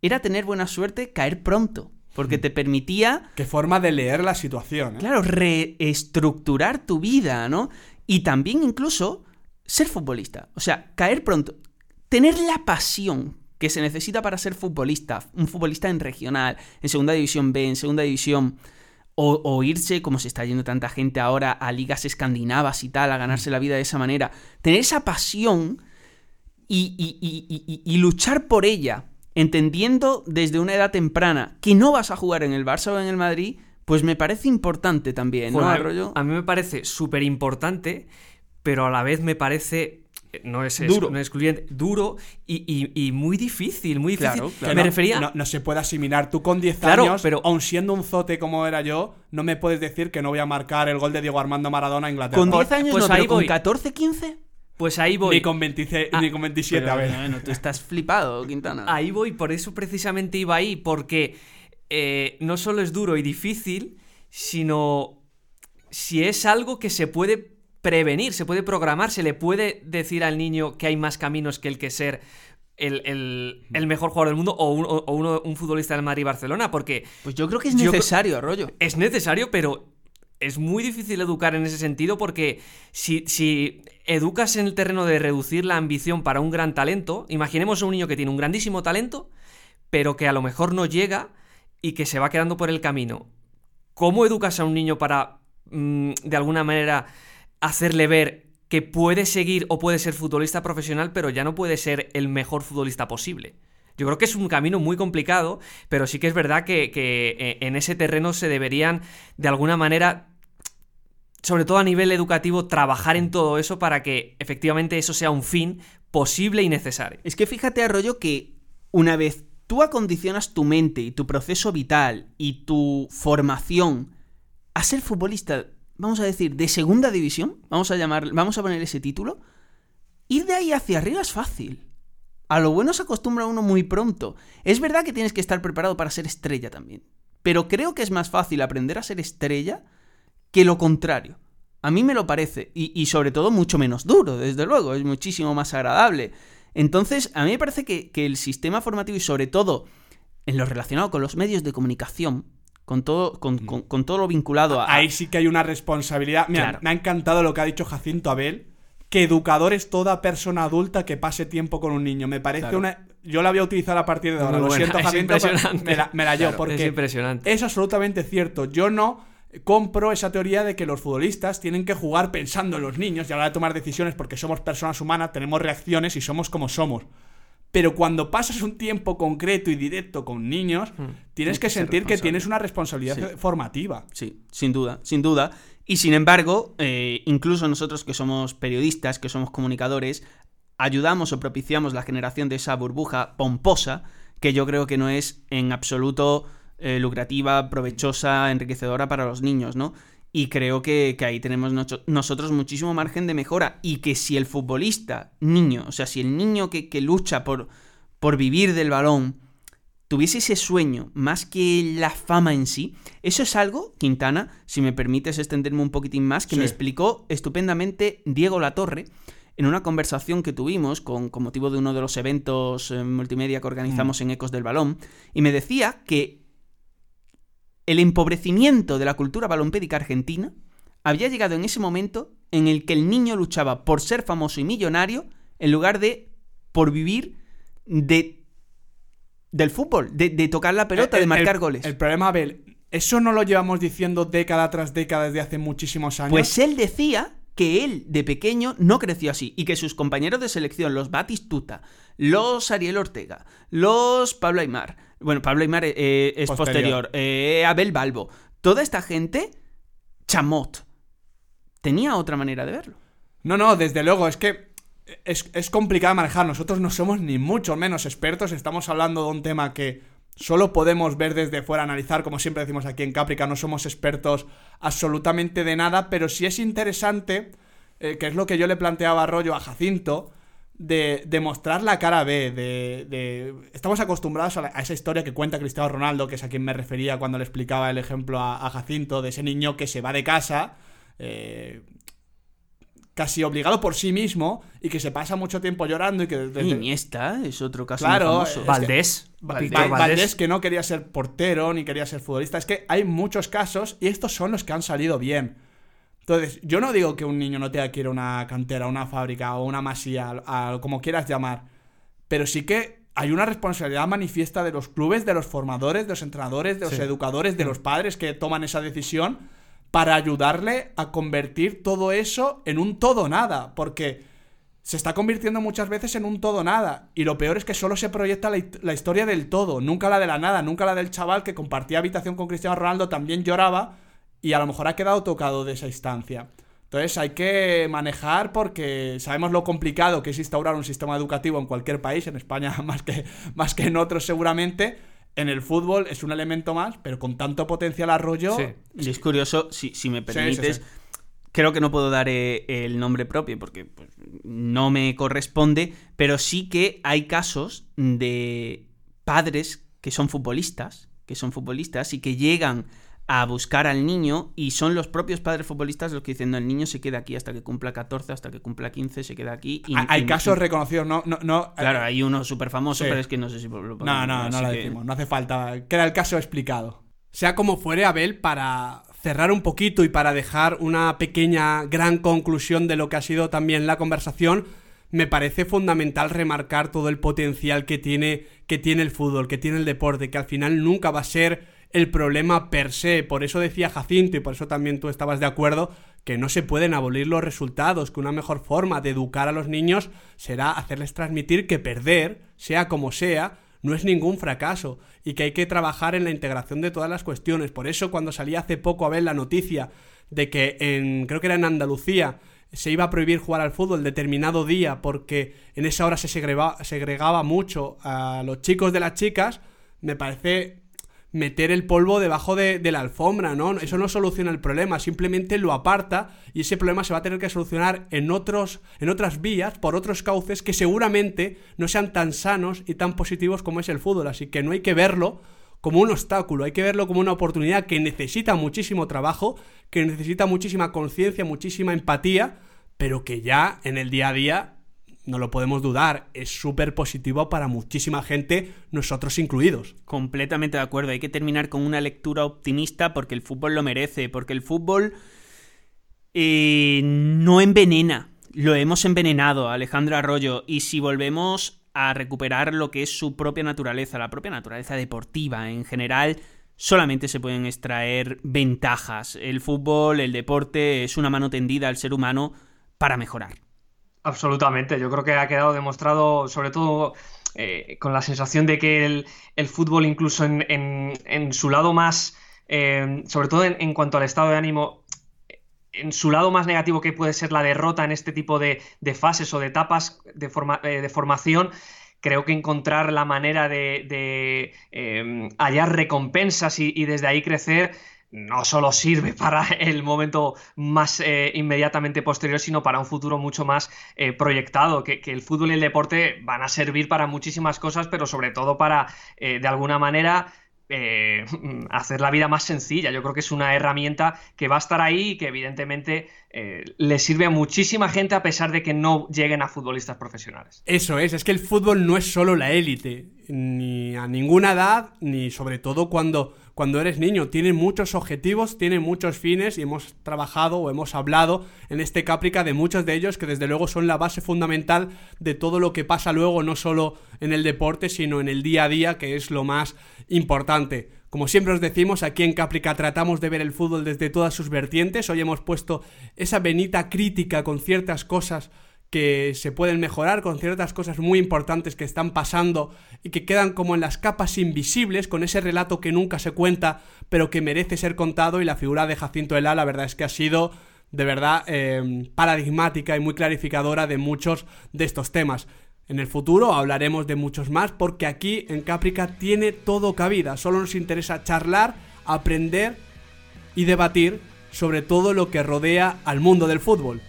era tener buena suerte caer pronto. Porque te permitía... Qué forma de leer la situación. ¿eh? Claro, reestructurar tu vida, ¿no? Y también incluso ser futbolista. O sea, caer pronto. Tener la pasión que se necesita para ser futbolista, un futbolista en regional, en segunda división B, en segunda división, o, irse, como se está yendo tanta gente ahora, a ligas escandinavas y tal, a ganarse la vida de esa manera, tener esa pasión y, luchar por ella, entendiendo desde una edad temprana que no vas a jugar en el Barça o en el Madrid, pues me parece importante también, ¿no, Arroyo? A mí me parece súper importante, pero a la vez me parece no es, duro. no es excluyente, duro y, muy difícil, muy difícil. Me refería... No, se puede asimilar. Tú con 10 años, pero aun siendo un zote como era yo, no me puedes decir que no voy a marcar el gol de Diego Armando Maradona a Inglaterra. Con 10 años, pues ahí con 14, 15... Pues ahí voy. Ni con, 27, ah, ni con 27, a ver. Bueno, tú estás flipado, Quintana. Ahí voy, por eso precisamente iba ahí, porque eh, no solo es duro y difícil, sino si es algo que se puede prevenir, se puede programar, se le puede decir al niño que hay más caminos que el que ser el, mejor jugador del mundo o, un, un futbolista del Madrid Barcelona, porque... Pues yo creo que es necesario, Arroyo. Es necesario, pero es muy difícil educar en ese sentido porque si, si, educas en el terreno de reducir la ambición para un gran talento, imaginemos a un niño que tiene un grandísimo talento, pero que a lo mejor no llega y que se va quedando por el camino. ¿Cómo educas a un niño para, mm, de alguna manera, hacerle ver que puede seguir o puede ser futbolista profesional, pero ya no puede ser el mejor futbolista posible. Yo creo que es un camino muy complicado, pero sí que es verdad que, eh, en ese terreno se deberían, de alguna manera, sobre todo a nivel educativo, trabajar en todo eso para que efectivamente eso sea un fin posible y necesario. Es que fíjate, Arroyo, que una vez tú acondicionas tu mente y tu proceso vital y tu formación a ser futbolista vamos a decir, de segunda división, vamos a llamar, vamos a poner ese título, ir de ahí hacia arriba es fácil. A lo bueno se acostumbra uno muy pronto. Es verdad que tienes que estar preparado para ser estrella también. Pero creo que es más fácil aprender a ser estrella que lo contrario. A mí me lo parece. Y, sobre todo mucho menos duro, desde luego. Es muchísimo más agradable. Entonces, a mí me parece que el sistema formativo y sobre todo en lo relacionado con los medios de comunicación con todo, con, con, todo lo vinculado a... Ahí sí que hay una responsabilidad. Mira, me ha encantado lo que ha dicho Jacinto Abel, que educador es toda persona adulta que pase tiempo con un niño. Me parece una... Yo la voy a utilizar a partir de ahora. lo siento, <laughs> Jacinto, me la, me la llevo porque es, impresionante. es absolutamente cierto. Yo no compro esa teoría de que los futbolistas tienen que jugar pensando en los niños y a la hora de tomar decisiones porque somos personas humanas, tenemos reacciones y somos como somos. Pero cuando pasas un tiempo concreto y directo con niños, hmm. tienes que, sentir que tienes una responsabilidad formativa. Sí, sin duda, sin duda. Y sin embargo, eh, incluso nosotros que somos periodistas, que somos comunicadores, ayudamos o propiciamos la generación de esa burbuja pomposa que yo creo que no es en absoluto eh, lucrativa, provechosa, enriquecedora para los niños, ¿no? Y creo que, ahí tenemos nosotros muchísimo margen de mejora. Y que si el futbolista, niño, o sea, si el niño que, lucha por, por vivir del balón, tuviese ese sueño más que la fama en sí, eso es algo, Quintana, si me permites extenderme un poquitín más, que me explicó estupendamente Diego Latorre en una conversación que tuvimos con, motivo de uno de los eventos eh, multimedia que organizamos mm. en Ecos del Balón, y me decía que el empobrecimiento de la cultura balompédica argentina había llegado en ese momento en el que el niño luchaba por ser famoso y millonario en lugar de por vivir de del fútbol, de, tocar la pelota, de marcar goles. El problema, Abel, eso no lo llevamos diciendo década tras década desde hace muchísimos años. Pues él decía que él de pequeño no creció así y que sus compañeros de selección, los Batistuta, los Ariel Ortega, los Pablo Aymar, bueno, Pablo Aymar eh, eh, es posterior, eh, Abel Balbo, toda esta gente, Chamot, tenía otra manera de verlo. No, no, desde luego, es que es, es complicado manejar. Nosotros no somos ni mucho menos expertos, estamos hablando de un tema que solo podemos ver desde fuera, analizar, como siempre decimos aquí en Caprica, no somos expertos absolutamente de nada, pero sí es interesante, que es lo que yo le planteaba a Rollo a Jacinto, de, mostrar la cara B, de, Estamos acostumbrados a, esa historia que cuenta Cristiano Ronaldo, que es a quien me refería cuando le explicaba el ejemplo a, Jacinto, de ese niño que se va de casa, eh, casi obligado por sí mismo, y que se pasa mucho tiempo llorando y que... Desde... Iniesta es otro caso claro, Valdés. Valdés que no quería ser portero, ni quería ser futbolista. Es que hay muchos casos, y estos son los que han salido bien. Entonces, yo no digo que un niño no tenga que ir a una cantera, una fábrica o una masía, como quieras llamar, pero sí que hay una responsabilidad manifiesta de los clubes, de los formadores, de los entrenadores, de los educadores, de los padres que toman esa decisión para ayudarle a convertir todo eso en un todo nada, porque se está convirtiendo muchas veces en un todo nada. Y lo peor es que solo se proyecta la, la, historia del todo, nunca la de la nada, nunca la del chaval que compartía habitación con Cristiano Ronaldo, también lloraba y a lo mejor ha quedado tocado de esa instancia. Entonces hay que manejar porque sabemos lo complicado que es instaurar un sistema educativo en cualquier país, en España <laughs> más que, más que en otros seguramente. En el fútbol es un elemento más, pero con tanto potencial arroyo... Sí. Es curioso, si, si me permites, creo que no puedo dar eh, el nombre propio porque pues, no me corresponde, pero sí que hay casos de padres que son futbolistas, que son futbolistas y que llegan a buscar al niño y son los propios padres futbolistas los que dicen, no, el niño se queda aquí hasta que cumpla 14, hasta que cumpla 15, se queda aquí. Y, hay casos reconocidos, no, no, no Claro, eh, hay uno súper famoso, pero es que no sé si lo No, no, no lo decimos, no hace falta. Queda el caso explicado. Sea como fuere, Abel, para cerrar un poquito y para dejar una pequeña gran conclusión de lo que ha sido también la conversación, me parece fundamental remarcar todo el potencial que tiene, que tiene el fútbol, que tiene el deporte, que al final nunca va a ser el problema per se. Por eso decía Jacinto, y por eso también tú estabas de acuerdo, que no se pueden abolir los resultados, que una mejor forma de educar a los niños será hacerles transmitir que perder, sea como sea, no es ningún fracaso y que hay que trabajar en la integración de todas las cuestiones. Por eso cuando salía hace poco a ver la noticia de que en creo que era en Andalucía se iba a prohibir jugar al fútbol determinado día porque en esa hora se segregaba, segregaba mucho a los chicos de las chicas, me parece meter el polvo debajo de, la alfombra, ¿no? Eso no soluciona el problema, simplemente lo aparta y ese problema se va a tener que solucionar en, otros, en otras vías, por otros cauces que seguramente no sean tan sanos y tan positivos como es el fútbol. Así que no hay que verlo como un obstáculo, hay que verlo como una oportunidad que necesita muchísimo trabajo, que necesita muchísima conciencia, muchísima empatía, pero que ya en el día a día no lo podemos dudar, es súper positivo para muchísima gente, nosotros incluidos. Completamente de acuerdo, hay que terminar con una lectura optimista porque el fútbol lo merece, porque el fútbol eh, no envenena, lo hemos envenenado, Alejandro Arroyo, y si volvemos a recuperar lo que es su propia naturaleza, la propia naturaleza deportiva en general, solamente se pueden extraer ventajas. El fútbol, el deporte, es una mano tendida al ser humano para mejorar. Absolutamente, yo creo que ha quedado demostrado, sobre todo eh, con la sensación de que el, fútbol, incluso en, su lado más, eh, sobre todo en, cuanto al estado de ánimo, en su lado más negativo que puede ser la derrota en este tipo de, fases o de etapas de, eh, de formación, creo que encontrar la manera de, em, hallar recompensas y, desde ahí crecer no solo sirve <laughs> para el momento más eh, inmediatamente posterior, sino para un futuro mucho más eh, proyectado, que, el fútbol y el deporte van a servir para muchísimas cosas, pero sobre todo para, eh, de alguna manera, <laughs> hacer la vida más sencilla. Yo creo que es una herramienta que va a estar ahí y que evidentemente le sirve a muchísima gente a pesar de que no lleguen a futbolistas profesionales. Eso es, es que el fútbol no es solo la élite, ni a ninguna edad, ni sobre todo cuando cuando eres niño. Tiene muchos objetivos, tiene muchos fines y hemos trabajado o hemos hablado en este Caprica de muchos de ellos que desde luego son la base fundamental de todo lo que pasa luego no solo en el deporte sino en el día a día que es lo más importante. Como siempre os decimos, aquí en Caprica tratamos de ver el fútbol desde todas sus vertientes. Hoy hemos puesto esa venita crítica con ciertas cosas que se pueden mejorar con ciertas cosas muy importantes que están pasando y que quedan como en las capas invisibles con ese relato que nunca se cuenta pero que merece ser contado y la figura de Jacinto Elá la verdad es que ha sido de verdad em, paradigmática y muy clarificadora de muchos de estos temas. En el futuro hablaremos de muchos más porque aquí en Caprica tiene todo cabida, solo nos interesa charlar, aprender y debatir sobre todo lo que rodea al mundo del fútbol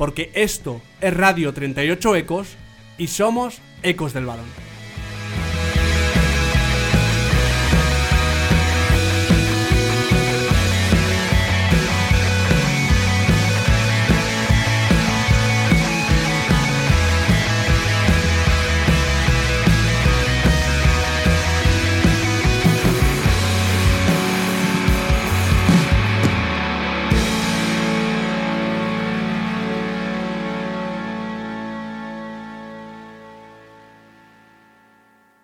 porque esto es Radio 38 Ecos y somos Ecos del Balón.